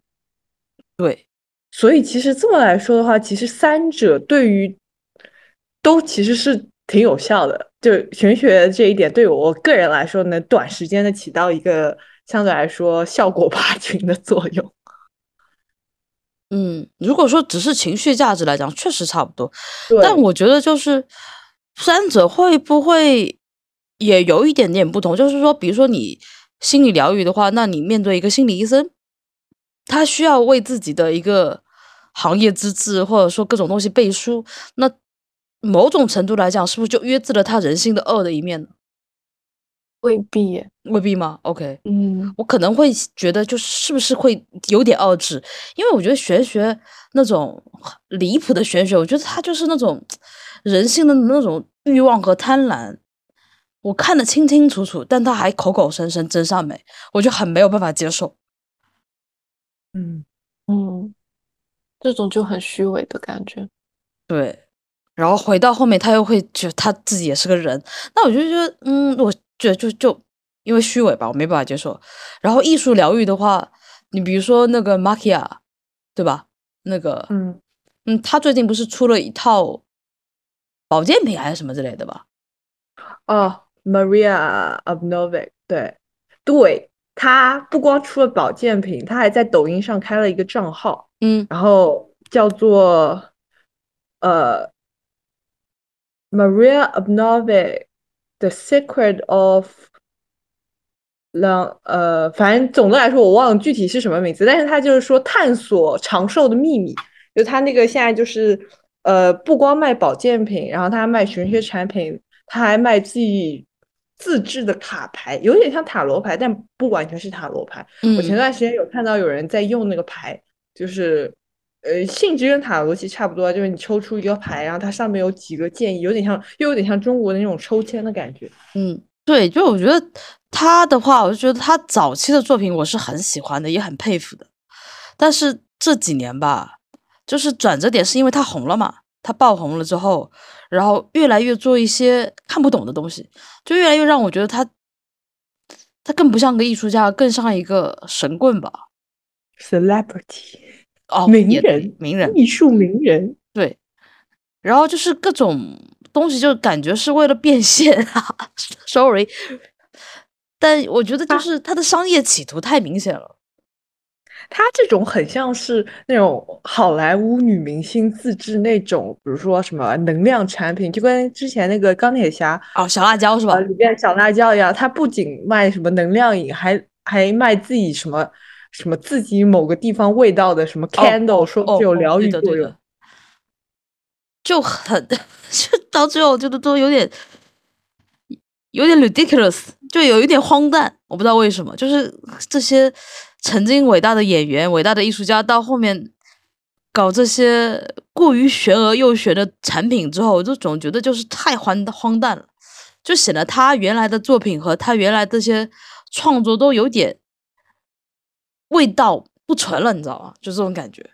对，所以其实这么来说的话，其实三者对于都其实是挺有效的。就玄学这一点，对我个人来说，能短时间的起到一个相对来说效果拔群的作用。嗯，如果说只是情绪价值来讲，确实差不多。但我觉得就是三者会不会也有一点点不同？就是说，比如说你心理疗愈的话，那你面对一个心理医生，他需要为自己的一个行业资质或者说各种东西背书，那某种程度来讲，是不是就约制了他人性的恶的一面呢？未必。未必吗？OK，嗯我可能会觉得，就是是不是会有点遏制，因为我觉得玄学那种离谱的玄学，我觉得它就是那种人性的那种欲望和贪婪，我看得清清楚楚，但他还口口声声真善美，我就很没有办法接受。嗯，嗯，这种就很虚伪的感觉。对，然后回到后面，他又会觉得他自己也是个人，那我就觉得，嗯，我觉得就就因为虚伪吧，我没办法接受。然后艺术疗愈的话，你比如说那个 Makia，对吧？那个，嗯嗯，他最近不是出了一套保健品还是什么之类的吧？哦，Maria Abnovic，对对，他不光出了保健品，他还在抖音上开了一个账号，嗯然后叫做呃 Maria o b n o v i c The Secret of 让呃，反正总的来说我忘了具体是什么名字，但是他就是说探索长寿的秘密，就他那个现在就是呃，不光卖保健品，然后他还卖玄学产品，他还卖自己自制的卡牌，有点像塔罗牌，但不完全是塔罗牌。我前嗯段时间有看到有人在用那个牌，就是呃性质跟塔罗其实差不多，就是你抽出一个牌，然后它上面有几个建议，有点像又有点像中国的那种抽签的感觉。嗯，对，就我觉得他的话，我就觉得他早期的作品我是很喜欢的，也很佩服的。但是这几年吧，就是转折点是因为他红了嘛，他爆红了之后，然后越来越做一些看不懂的东西，就越来越让我觉得他，他更不像个艺术家，更像一个神棍吧。Celebrity 哦，名人名人，艺术名人，对，然后就是各种东西，就感觉是为了变现啊，sorry，但我觉得就是他的商业企图太明显了。她这种很像是那种好莱坞女明星自制那种，比如说什么能量产品，就跟之前那个钢铁侠哦，小辣椒是吧呃？里面小辣椒一样，她不仅卖什么能量饮，还还卖自己什么什么自己某个地方味道的什么哦 candle，、说哦有疗愈作用。的对的就很 就到最后觉得都有点有点 ridiculous，就有一点荒诞。我不知道为什么，就是这些曾经伟大的演员、伟大的艺术家，到后面搞这些过于玄而又玄的产品之后，我就总觉得就是太荒荒诞了，就显得他原来的作品和他原来这些创作都有点味道不纯了，你知道吗？就这种感觉。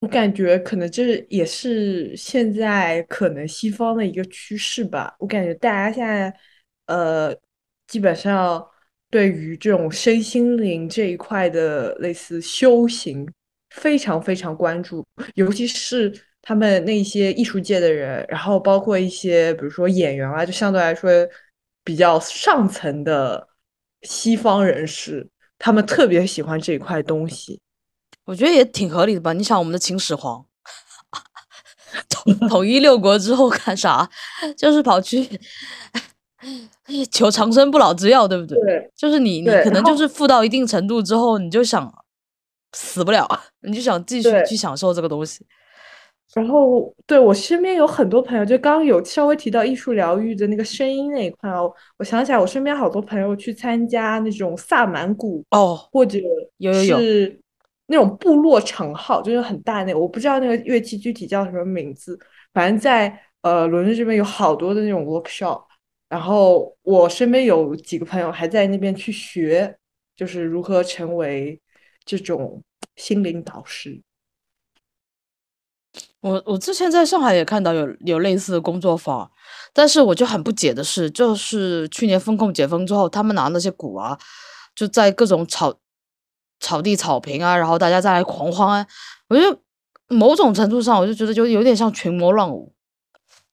我感觉可能这也是现在可能西方的一个趋势吧。我感觉大家现在呃，基本上对于这种身心灵这一块的类似修行，非常非常关注，尤其是他们那些艺术界的人，然后包括一些比如说演员啊，就相对来说比较上层的西方人士，他们特别喜欢这一块东西。我觉得也挺合理的吧。你想，我们的秦始皇 统统一六国之后干啥？就是跑去求长生不老之药，对不对？对。就是你，你可能就是富到一定程度之后，你就想死不了，你就想继续去享受这个东西。然后，对我身边有很多朋友，就刚刚有稍微提到艺术疗愈的那个声音那一块哦，我想起来，我身边好多朋友去参加那种萨满鼓，哦，或者有有有是那种部落长号，就是很大那个，我不知道那个乐器具体叫什么名字，反正在呃伦敦这边有好多的那种 workshop，然后我身边有几个朋友还在那边去学，就是如何成为这种心灵导师。我我之前在上海也看到有有类似的工作坊，但是我就很不解的是，就是去年风控解封之后，他们拿那些鼓啊，就在各种草草地草坪啊，然后大家再来狂欢啊，我就某种程度上，我就觉得就有点像群魔乱舞。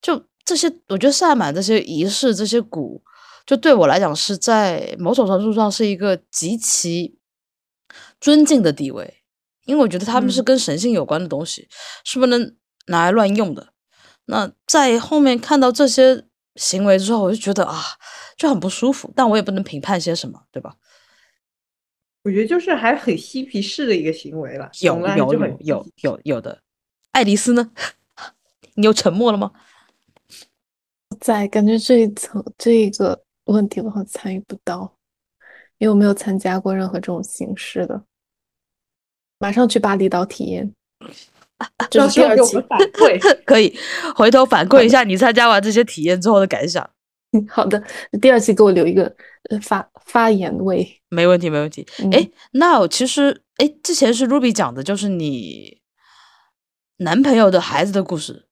就这些，我觉得萨满这些仪式、这些鼓，就对我来讲是在某种程度上是一个极其尊敬的地位，因为我觉得他们是跟神性有关的东西，是不能拿来乱用的。那在后面看到这些行为之后，我就觉得啊，就很不舒服，但我也不能评判些什么，对吧？我觉得就是还很嬉皮士的一个行为了，有有有有有有的。爱丽丝呢？你又沉默了吗？在，感觉这一层这一个问题我好像参与不到，因为我没有参加过任何这种形式的。马上去巴厘岛体验，这是第二期反馈，可以回头反馈一下你参加完这些体验之后的感想。好的，第二期给我留一个发发言位，没问题，没问题。哎，那其实哎，之前是 Ruby 讲的，就是你男朋友的孩子的故事，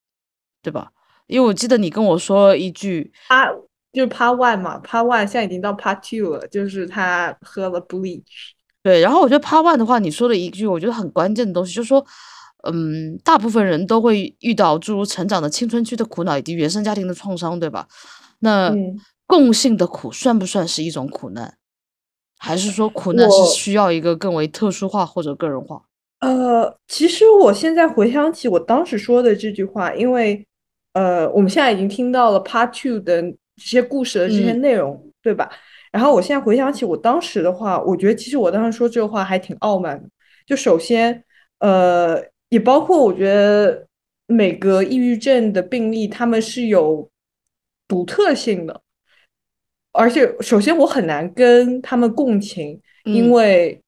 对吧？因为我记得你跟我说一句，他就是 Part One 嘛，Part One 现在已经到 Part Two 了，就是他喝了 Bleach。对，然后我觉得 Part One 的话，你说了一句我觉得很关键的东西，就是说，嗯，大部分人都会遇到诸如成长的青春期的苦恼以及原生家庭的创伤，对吧？那共性的苦算不算是一种苦难？还是说苦难是需要一个更为特殊化或者个人化？呃，其实我现在回想起我当时说的这句话，因为呃，我们现在已经听到了 Part Two 的这些故事的这些内容，对吧？然后我现在回想起我当时的话，我觉得其实我当时说这个话还挺傲慢的。就首先，呃，也包括我觉得每个抑郁症的病例他们是有独特性的，而且首先我很难跟他们共情，因为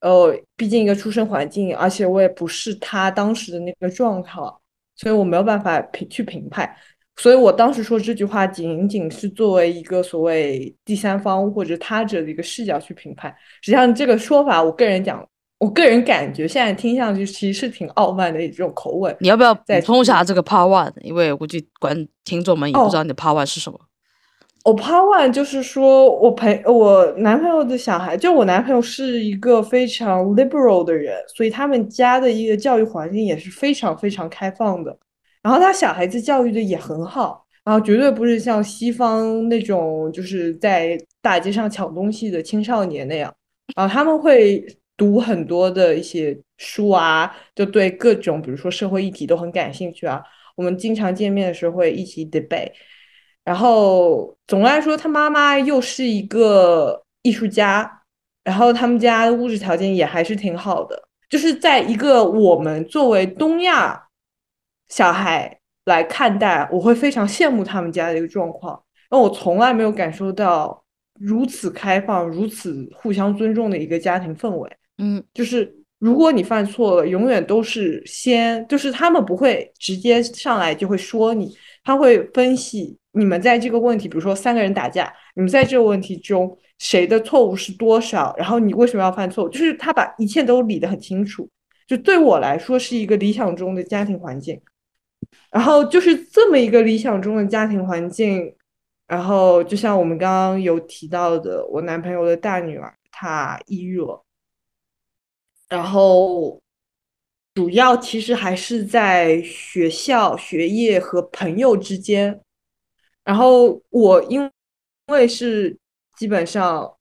呃，毕竟一个出生环境，而且我也不是他当时的那个状况，所以我没有办法评去评判。所以我当时说这句话，仅仅是作为一个所谓第三方或者他者的一个视角去评判。实际上，这个说法，我个人讲，我个人感觉现在听上去其实是挺傲慢的这种口吻。你要不要补充一下这个 Part One？因为我估计观听众们也不知道你的 Part One 是什么。我 Part One 就是说我朋我男朋友的小孩，就我男朋友是一个非常 liberal 的人，所以他们家的一个教育环境也是非常非常开放的。然后他小孩子教育的也很好，然后绝对不是像西方那种就是在大街上抢东西的青少年那样，然后他们会读很多的一些书啊，就对各种比如说社会议题都很感兴趣啊。我们经常见面的时候会一起 debate。然后总的来说，他妈妈又是一个艺术家，然后他们家的物质条件也还是挺好的，就是在一个我们作为东亚。小孩来看待，我会非常羡慕他们家的一个状况。那我从来没有感受到如此开放、如此互相尊重的一个家庭氛围。嗯，就是如果你犯错了，永远都是先，就是他们不会直接上来就会说你，他会分析你们在这个问题，比如说三个人打架，你们在这个问题中谁的错误是多少，然后你为什么要犯错误，就是他把一切都理得很清楚。就对我来说，是一个理想中的家庭环境。然后就是这么一个理想中的家庭环境，然后就像我们刚刚有提到的，我男朋友的大女儿她抑郁了，然后主要其实还是在学校学业和朋友之间，然后我因为是基本上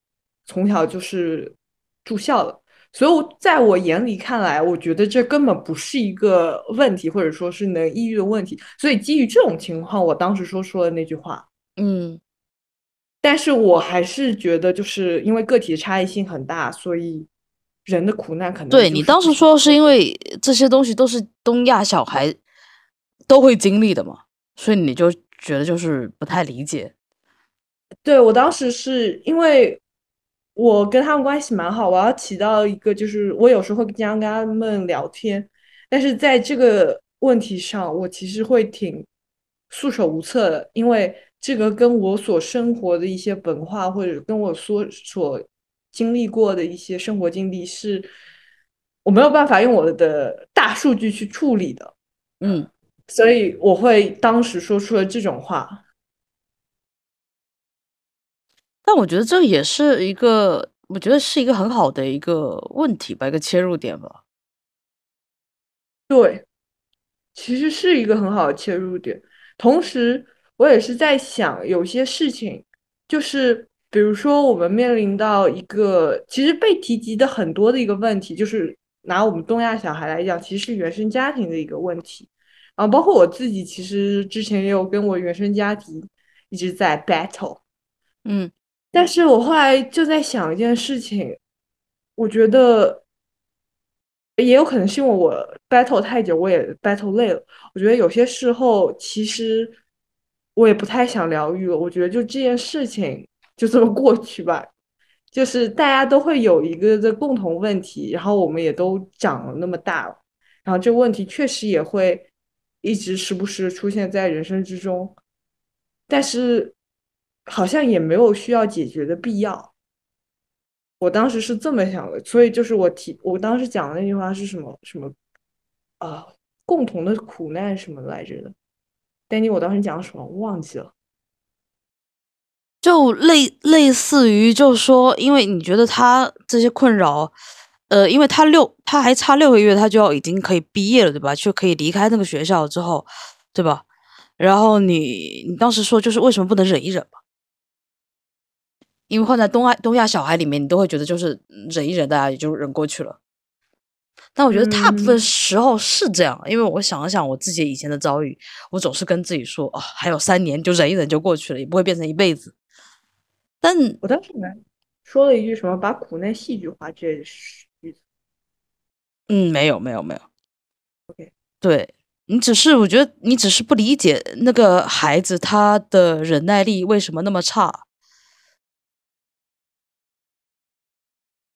从小就是住校的。所以，在我眼里看来，我觉得这根本不是一个问题，或者说是能抑郁的问题。所以，基于这种情况，我当时说出了那句话，嗯，但是我还是觉得，就是因为个体的差异性很大，所以人的苦难可能对你当时说是因为这些东西都是东亚小孩都会经历的嘛，所以你就觉得就是不太理解。对我当时是因为。我跟他们关系蛮好，我要提到一个，就是我有时候会经常跟他们聊天，但是在这个问题上，我其实会挺束手无策的，因为这个跟我所生活的一些文化，或者跟我所所经历过的一些生活经历，是我没有办法用我的大数据去处理的，嗯，所以我会当时说出了这种话。但我觉得这也是一个，我觉得是一个很好的一个问题吧，一个切入点吧。对，其实是一个很好的切入点。同时，我也是在想，有些事情，就是比如说，我们面临到一个其实被提及的很多的一个问题，就是拿我们东亚小孩来讲，其实是原生家庭的一个问题。啊包括我自己，其实之前也有跟我原生家庭一直在 battle，嗯，但是我后来就在想一件事情，我觉得也有可能是因为我 battle 太久，我也 battle 累了。我觉得有些时候其实我也不太想疗愈了。我觉得就这件事情就这么过去吧。就是大家都会有一个的共同问题，然后我们也都长了那么大了，然后这个问题确实也会一直时不时出现在人生之中，但是好像也没有需要解决的必要。我当时是这么想的，所以就是我提我当时讲的那句话是什么什么啊，共同的苦难什么来着的？，Danny，，我当时讲什么忘记了。就类类似于，就是说，因为你觉得他这些困扰，呃，因为他六他还差六个月，他就要已经可以毕业了，对吧？就可以离开那个学校之后，对吧？然后你你当时说，就是为什么不能忍一忍嘛？因为换在东亚东亚小孩里面，你都会觉得就是忍一忍，大家也就忍过去了。但我觉得大部分时候是这样，因为我想了想我自己以前的遭遇，我总是跟自己说，哦，还有三年，就忍一忍就过去了，也不会变成一辈子。但我当时说了一句什么“把苦难戏剧化”这句子，嗯，没有，没有，没有。OK，对你只是我觉得你只是不理解那个孩子他的忍耐力为什么那么差。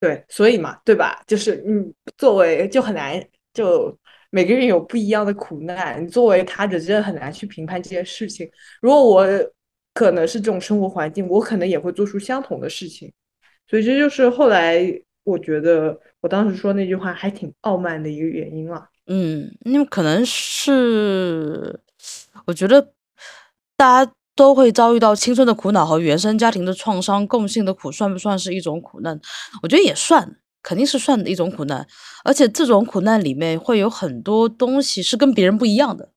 对，所以嘛，对吧？就是嗯，作为就很难，就每个人有不一样的苦难，你作为他者真的很难去评判这件事情。如果我可能是这种生活环境，我可能也会做出相同的事情。所以这就是后来我觉得我当时说那句话还挺傲慢的一个原因了。嗯，因为可能是我觉得大家。都会遭遇到青春的苦恼和原生家庭的创伤，共性的苦算不算是一种苦难？我觉得也算，肯定是算的一种苦难。而且这种苦难里面会有很多东西是跟别人不一样的，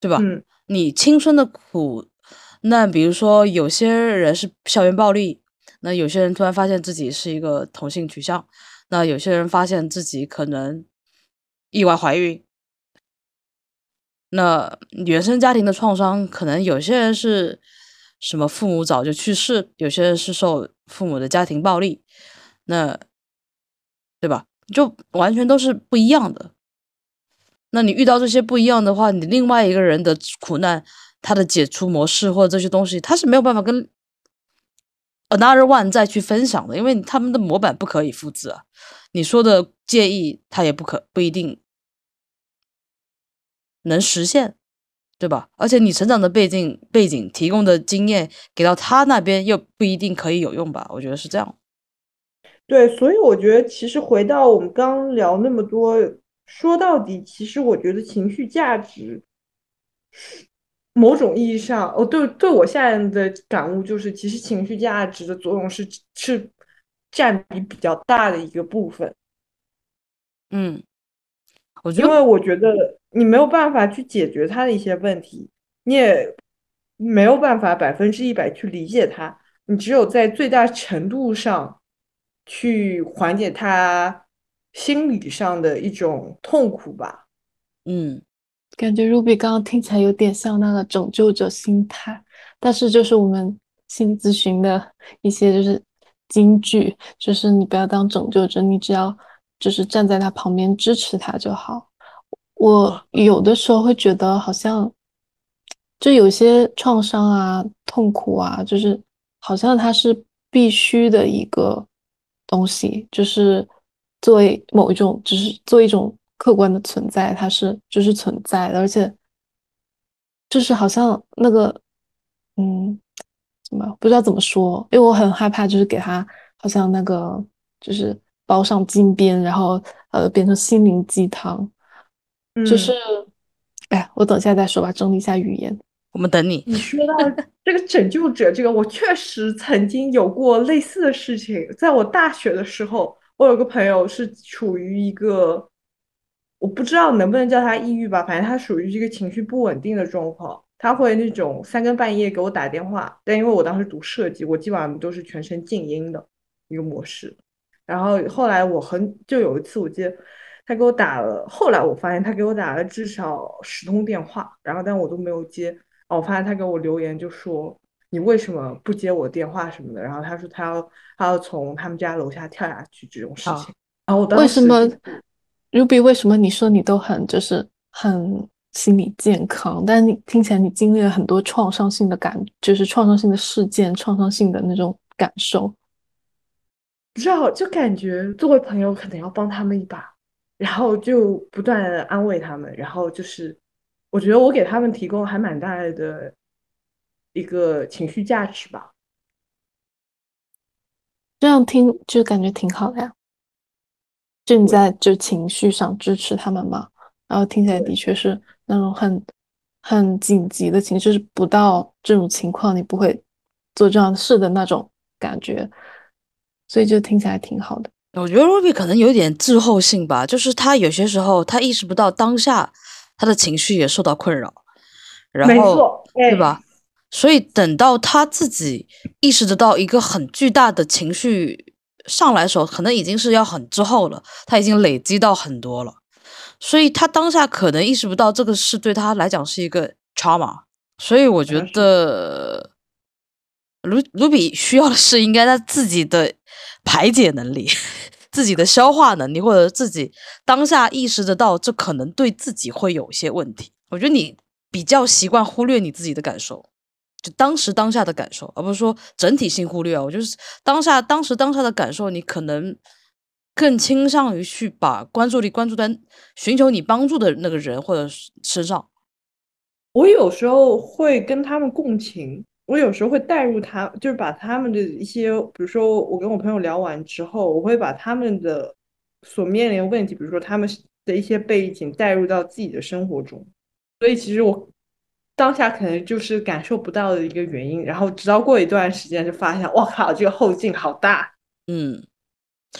对吧？嗯，你青春的苦，那比如说有些人是校园暴力，那有些人突然发现自己是一个同性取向，那有些人发现自己可能意外怀孕。那原生家庭的创伤，可能有些人是什么父母早就去世，有些人是受父母的家庭暴力，那对吧？就完全都是不一样的。那你遇到这些不一样的话，你另外一个人的苦难，他的解除模式或者这些东西，他是没有办法跟 another one 再去分享的，因为他们的模板不可以复制啊。你说的建议，他也不可不一定。能实现，对吧？而且你成长的背景背景提供的经验给到他那边又不一定可以有用吧？我觉得是这样。对，所以我觉得其实回到我们刚聊那么多，说到底，其实我觉得情绪价值，某种意义上，哦，对，对我现在的感悟就是，其实情绪价值的作用是是占比比较大的一个部分。嗯。因为我觉得你没有办法去解决他的一些问题，你也没有办法百分之一百去理解他，你只有在最大程度上去缓解他心理上的一种痛苦吧。嗯，感觉 Ruby 刚刚听起来有点像那个拯救者心态，但是就是我们心理咨询的一些就是金句，就是你不要当拯救者，你只要。就是站在他旁边支持他就好。我有的时候会觉得好像，就有些创伤啊、痛苦啊，就是好像它是必须的一个东西，就是作为某一种，只是作为一种客观的存在，它是就是存在的，而且就是好像那个，嗯，怎么不知道怎么说？因为我很害怕，就是给他好像那个就是。包上金边，然后呃，变成心灵鸡汤，就是，哎，我等一下再说吧，整理一下语言。我们等你。你说到 这个拯救者，这个我确实曾经有过类似的事情。在我大学的时候，我有个朋友是处于一个，我不知道能不能叫他抑郁吧，反正他属于一个情绪不稳定的状况。他会那种三更半夜给我打电话，但因为我当时读设计，我基本上都是全程静音的一个模式。然后后来我很就有一次，我记得他给我打了，后来我发现他给我打了至少十通电话，然后但我都没有接。我发现他给我留言就说你为什么不接我电话什么的，然后他说他要他要从他们家楼下跳下去这种事情。然后我当时为什么 Ruby 为什么你说你都很就是很心理健康，但你听起来你经历了很多创伤性的感，就是创伤性的事件，创伤性的那种感受。不知道，就感觉作为朋友可能要帮他们一把，然后就不断安慰他们，然后就是。我觉得我给他们提供还蛮大的一个情绪价值吧，这样听就感觉挺好的呀。就你在就情绪上支持他们嘛，然后听起来的确是那种很很紧急的情绪，是不到这种情况你不会做这样的事的那种感觉，所以就听起来挺好的。我觉得 Ruby 可能有点滞后性吧，就是他有些时候他意识不到当下。他的情绪也受到困扰，然后对吧？所以等到他自己意识得到一个很巨大的情绪上来的时候，可能已经是要很之后了。他已经累积到很多了，所以他当下可能意识不到这个事对他来讲是一个 trauma。所以我觉得卢卢比需要的是应该他自己的排解能力。自己的消化能力，或者自己当下意识得到，这可能对自己会有些问题。我觉得你比较习惯忽略你自己的感受，就当时当下的感受，而不是说整体性忽略啊。我就是当下当时当下的感受，你可能更倾向于去把关注力关注在寻求你帮助的那个人或者身上。我有时候会跟他们共情。我有时候会带入他，就是把他们的一些，比如说我跟我朋友聊完之后，我会把他们的所面临的问题，比如说他们的一些背景带入到自己的生活中，所以其实我当下可能就是感受不到的一个原因，然后直到过一段时间就发现，哇靠，这个后劲好大。嗯，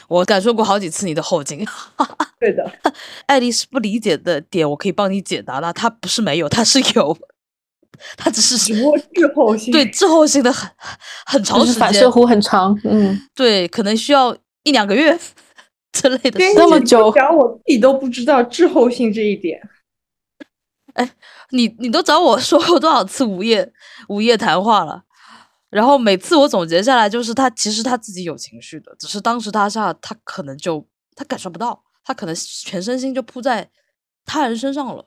我感受过好几次你的后劲。对的，爱丽丝不理解的点，我可以帮你解答了。她不是没有，她是有。他只是只过滞后性，对滞后性的很很长时间，反射弧很长，嗯，对，可能需要一两个月 之类的，那么久，讲我自己都不知道滞后性这一点。哎，你你都找我说过多少次午夜午夜谈话了？然后每次我总结下来，就是他其实他自己有情绪的，只是当时他下他可能就他感受不到，他可能全身心就扑在他人身上了。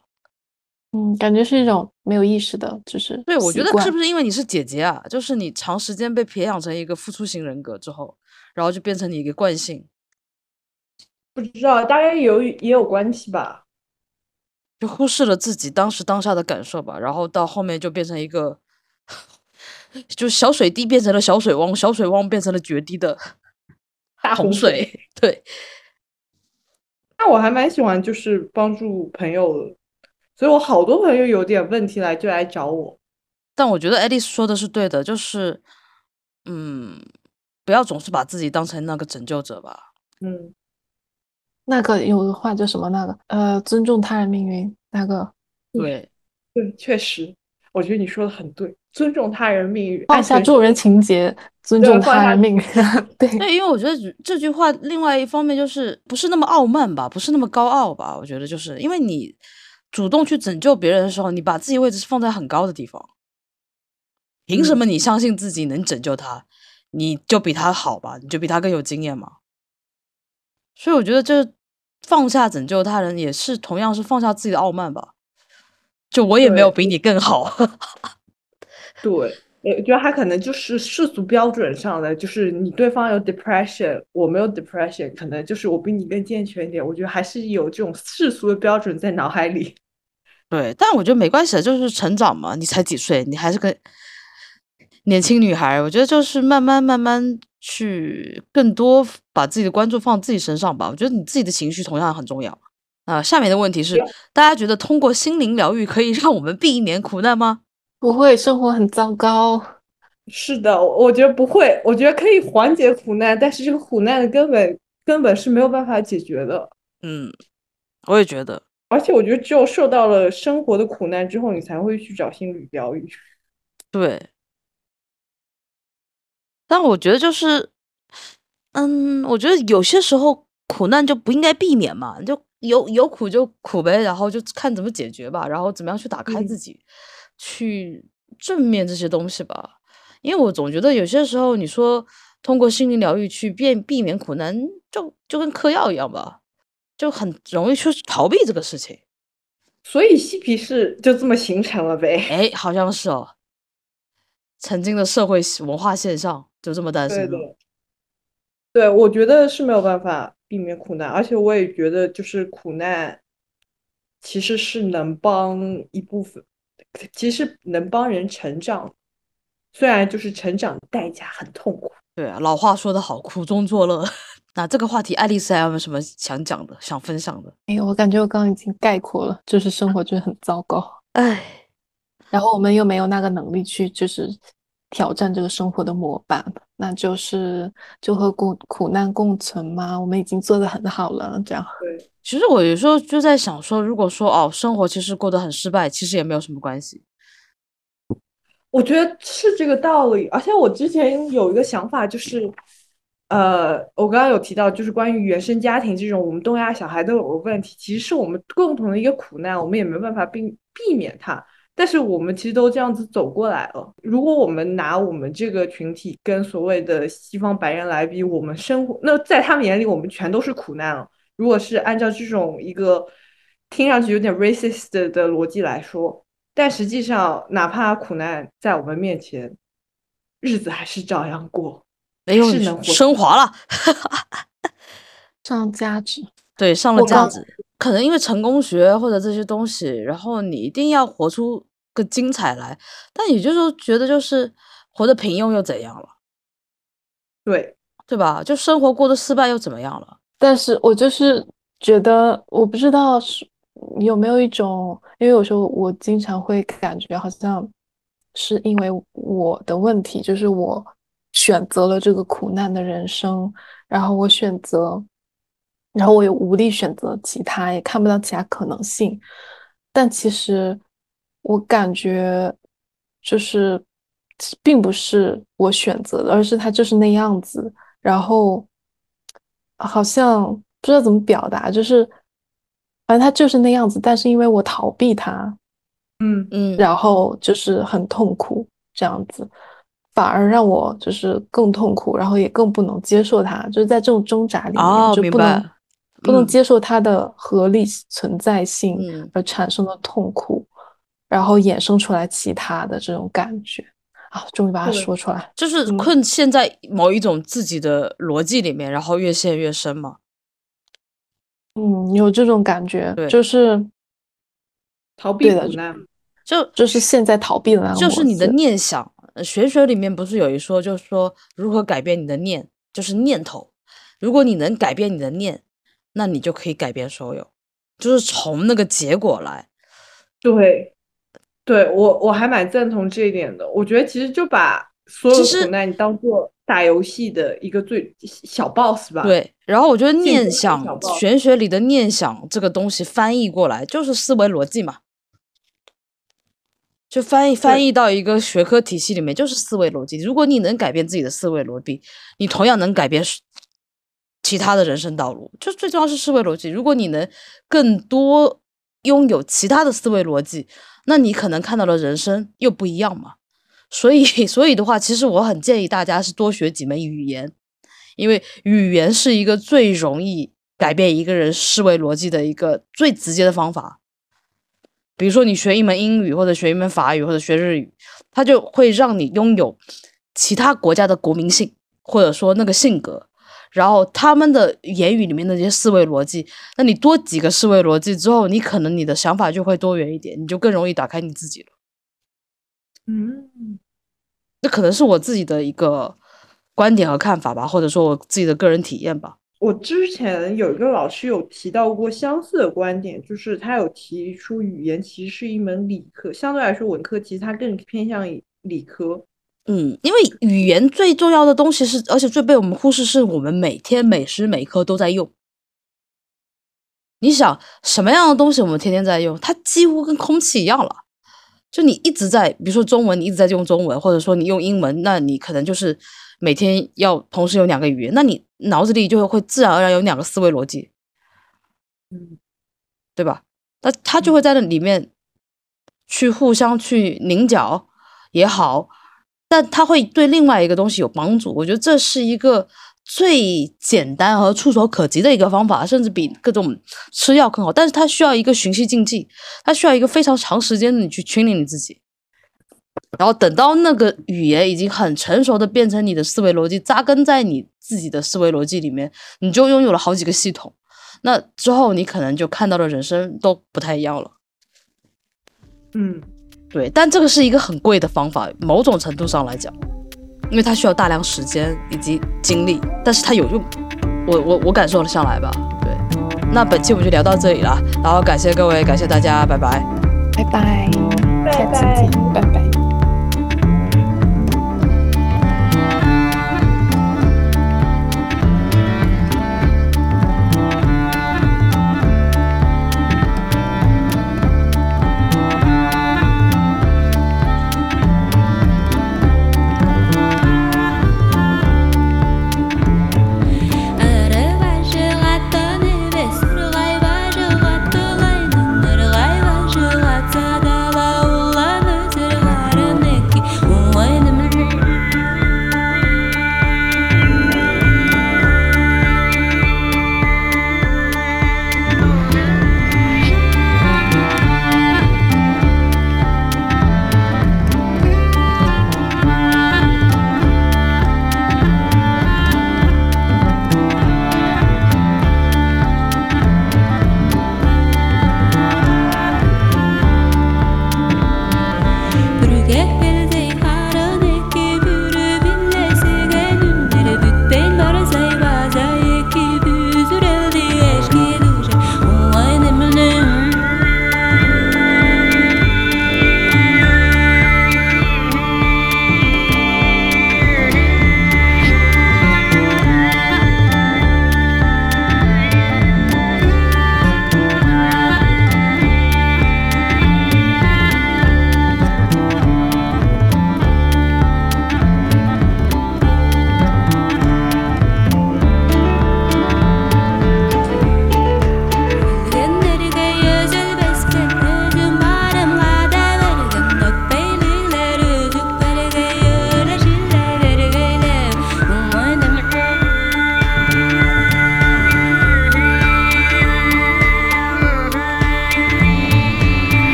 嗯，感觉是一种没有意识的，就是对，我觉得是不是因为你是姐姐啊？就是你长时间被培养成一个付出型人格之后，然后就变成你一个惯性。不知道，大概有也有关系吧。就忽视了自己当时当下的感受吧，然后到后面就变成一个，就小水滴变成了小水汪，小水汪变成了决堤的大洪水。对。那我还蛮喜欢，就是帮助朋友。所以我好多朋友有点问题来就来找我，但我觉得爱丽丝说的是对的，就是，嗯，不要总是把自己当成那个拯救者吧。嗯，那个有个话叫什么？那个呃，尊重他人命运。那个对对，确实，我觉得你说的很对，尊重他人命运，放下助人情节，尊重他人命运。对对，因为我觉得这句话另外一方面就是不是那么傲慢吧，不是那么高傲吧。我觉得就是因为你。主动去拯救别人的时候，你把自己位置是放在很高的地方。凭什么你相信自己能拯救他？你就比他好吧？你就比他更有经验嘛？所以我觉得，这放下拯救他人，也是同样是放下自己的傲慢吧。就我也没有比你更好。对，我觉得他可能就是世俗标准上的，就是你对方有 depression，我没有 depression，可能就是我比你更健全一点。我觉得还是有这种世俗的标准在脑海里。对，但我觉得没关系的，就是成长嘛。你才几岁，你还是个年轻女孩。我觉得就是慢慢慢慢去更多把自己的关注放自己身上吧。我觉得你自己的情绪同样很重要。啊，下面的问题是，大家觉得通过心灵疗愈可以让我们避免苦难吗？不会，生活很糟糕。是的，我觉得不会。我觉得可以缓解苦难，但是这个苦难的根本根本是没有办法解决的。嗯，我也觉得。而且我觉得，只有受到了生活的苦难之后，你才会去找心理疗愈。对，但我觉得就是嗯，我觉得有些时候苦难就不应该避免嘛，就有有苦就苦呗，然后就看怎么解决吧，然后怎么样去打开嗯自己，去正面这些东西吧。因为我总觉得有些时候你说通过心灵疗愈去变避免苦难，就就跟嗑药一样吧，就很容易去逃避这个事情。所以嬉皮士就这么形成了呗。哎，好像是哦，曾经的社会文化现象就这么诞生了。的，对，我觉得是没有办法避免苦难，而且我也觉得就是苦难其实是能帮一部分，其实能帮人成长，虽然就是成长的代价很痛苦。对啊，老话说得好，苦中作乐。那这个话题，爱丽丝还有没有什么想讲的、想分享的？哎，我感觉我刚刚已经概括了，就是生活就是很糟糕，哎，然后我们又没有那个能力去就是挑战这个生活的模板，那就是就和苦苦难共存嘛，我们已经做得很好了，这样。对，其实我有时候就在想说，如果说哦，生活其实过得很失败，其实也没有什么关系。我觉得是这个道理，而且我之前有一个想法，就是，呃，我刚刚有提到，就是关于原生家庭这种我们东亚小孩都有个问题，其实是我们共同的一个苦难，我们也没办法避避免它，但是我们其实都这样子走过来了。如果我们拿我们这个群体跟所谓的西方白人来比，我们生活，那在他们眼里，我们全都是苦难了。如果是按照这种一个听上去有点 racist 的的逻辑来说，但实际上，哪怕苦难在我们面前，日子还是照样过，哎呦，是能活升华了，上价值，对，上了价值。可能因为成功学或者这些东西，然后你一定要活出个精彩来，但也就是觉得就是活得平庸又怎样了，对，对吧？就生活过得失败又怎么样了？但是我就是觉得，我不知道是有没有一种，因为有时候我经常会感觉好像是因为我的问题，就是我选择了这个苦难的人生，然后我选择，然后我也无力选择其他，也看不到其他可能性。但其实我感觉就是并不是我选择的，而是他就是那样子。然后好像不知道怎么表达，就是反正他就是那样子，但是因为我逃避他，嗯，嗯，然后就是很痛苦，这样子，反而让我就是更痛苦，然后也更不能接受它，就是在这种挣扎里面，哦，就不能白。不能嗯接受它的合理存在性嗯而产生的痛苦，然后衍生出来其他的这种感觉啊，终于把它说出来。就是嗯困陷在某一种自己的逻辑里面，然后越陷越深嘛。嗯，有这种感觉，对就是逃避对的苦难，就就是现在逃避了就是你的念想，呃玄学里面不是有一说，就是说如何改变你的念，就是念头。如果你能改变你的念，那你就可以改变所有，就是从那个结果来。对，对我我还蛮赞同这一点的。我觉得其实就把所有苦难你当做打游戏的一个最小 boss 吧。，对，然后我觉得念想玄学里的念想这个东西翻译过来就是思维逻辑嘛，就翻译翻译到一个学科体系里面就是思维逻辑。如果你能改变自己的思维逻辑，你同样能改变其他的人生道路。就最重要是思维逻辑。如果你能更多拥有其他的思维逻辑，那你可能看到的人生又不一样嘛。所以，所以的话，其实我很建议大家是多学几门语言，因为语言是一个最容易改变一个人思维逻辑的一个最直接的方法。比如说，你学一门英语，或者学一门法语，或者学日语，它就会让你拥有其他国家的国民性，或者说那个性格，然后他们的言语里面的这些思维逻辑。那你多几个思维逻辑之后，你可能你的想法就会多元一点，你就更容易打开你自己了。嗯，这可能是我自己的一个观点和看法吧，或者说我自己的个人体验吧。我之前有一个老师有提到过相似的观点，就是他有提出语言其实是一门理科，相对来说文科其实它更偏向于理科。嗯，因为语言最重要的东西是，而且最被我们忽视，是我们每天每时每刻都在用。你想什么样的东西我们天天在用？它几乎跟空气一样了。就你一直在，比如说中文，你一直在用中文，或者说你用英文，那你可能就是每天要同时有两个语言，那你脑子里就会自然而然有两个思维逻辑，嗯对吧？那他就会在那里面去互相去拧角也好，但它会对另外一个东西有帮助。我觉得这是一个最简单和触手可及的一个方法，甚至比各种吃药更好。但是它需要一个循序渐进，它需要一个非常长时间的你去训练你自己。然后等到那个语言已经很成熟的变成你的思维逻辑，扎根在你自己的思维逻辑里面，你就拥有了好几个系统。那之后你可能就看到的人生都不太一样了。嗯对，但这个是一个很贵的方法，某种程度上来讲，因为它需要大量时间以及精力，但是它有用，我我我感受了下来吧。对，那本期我们就聊到这里了，然后感谢各位，感谢大家，拜拜。拜拜，拜下期拜见，拜拜。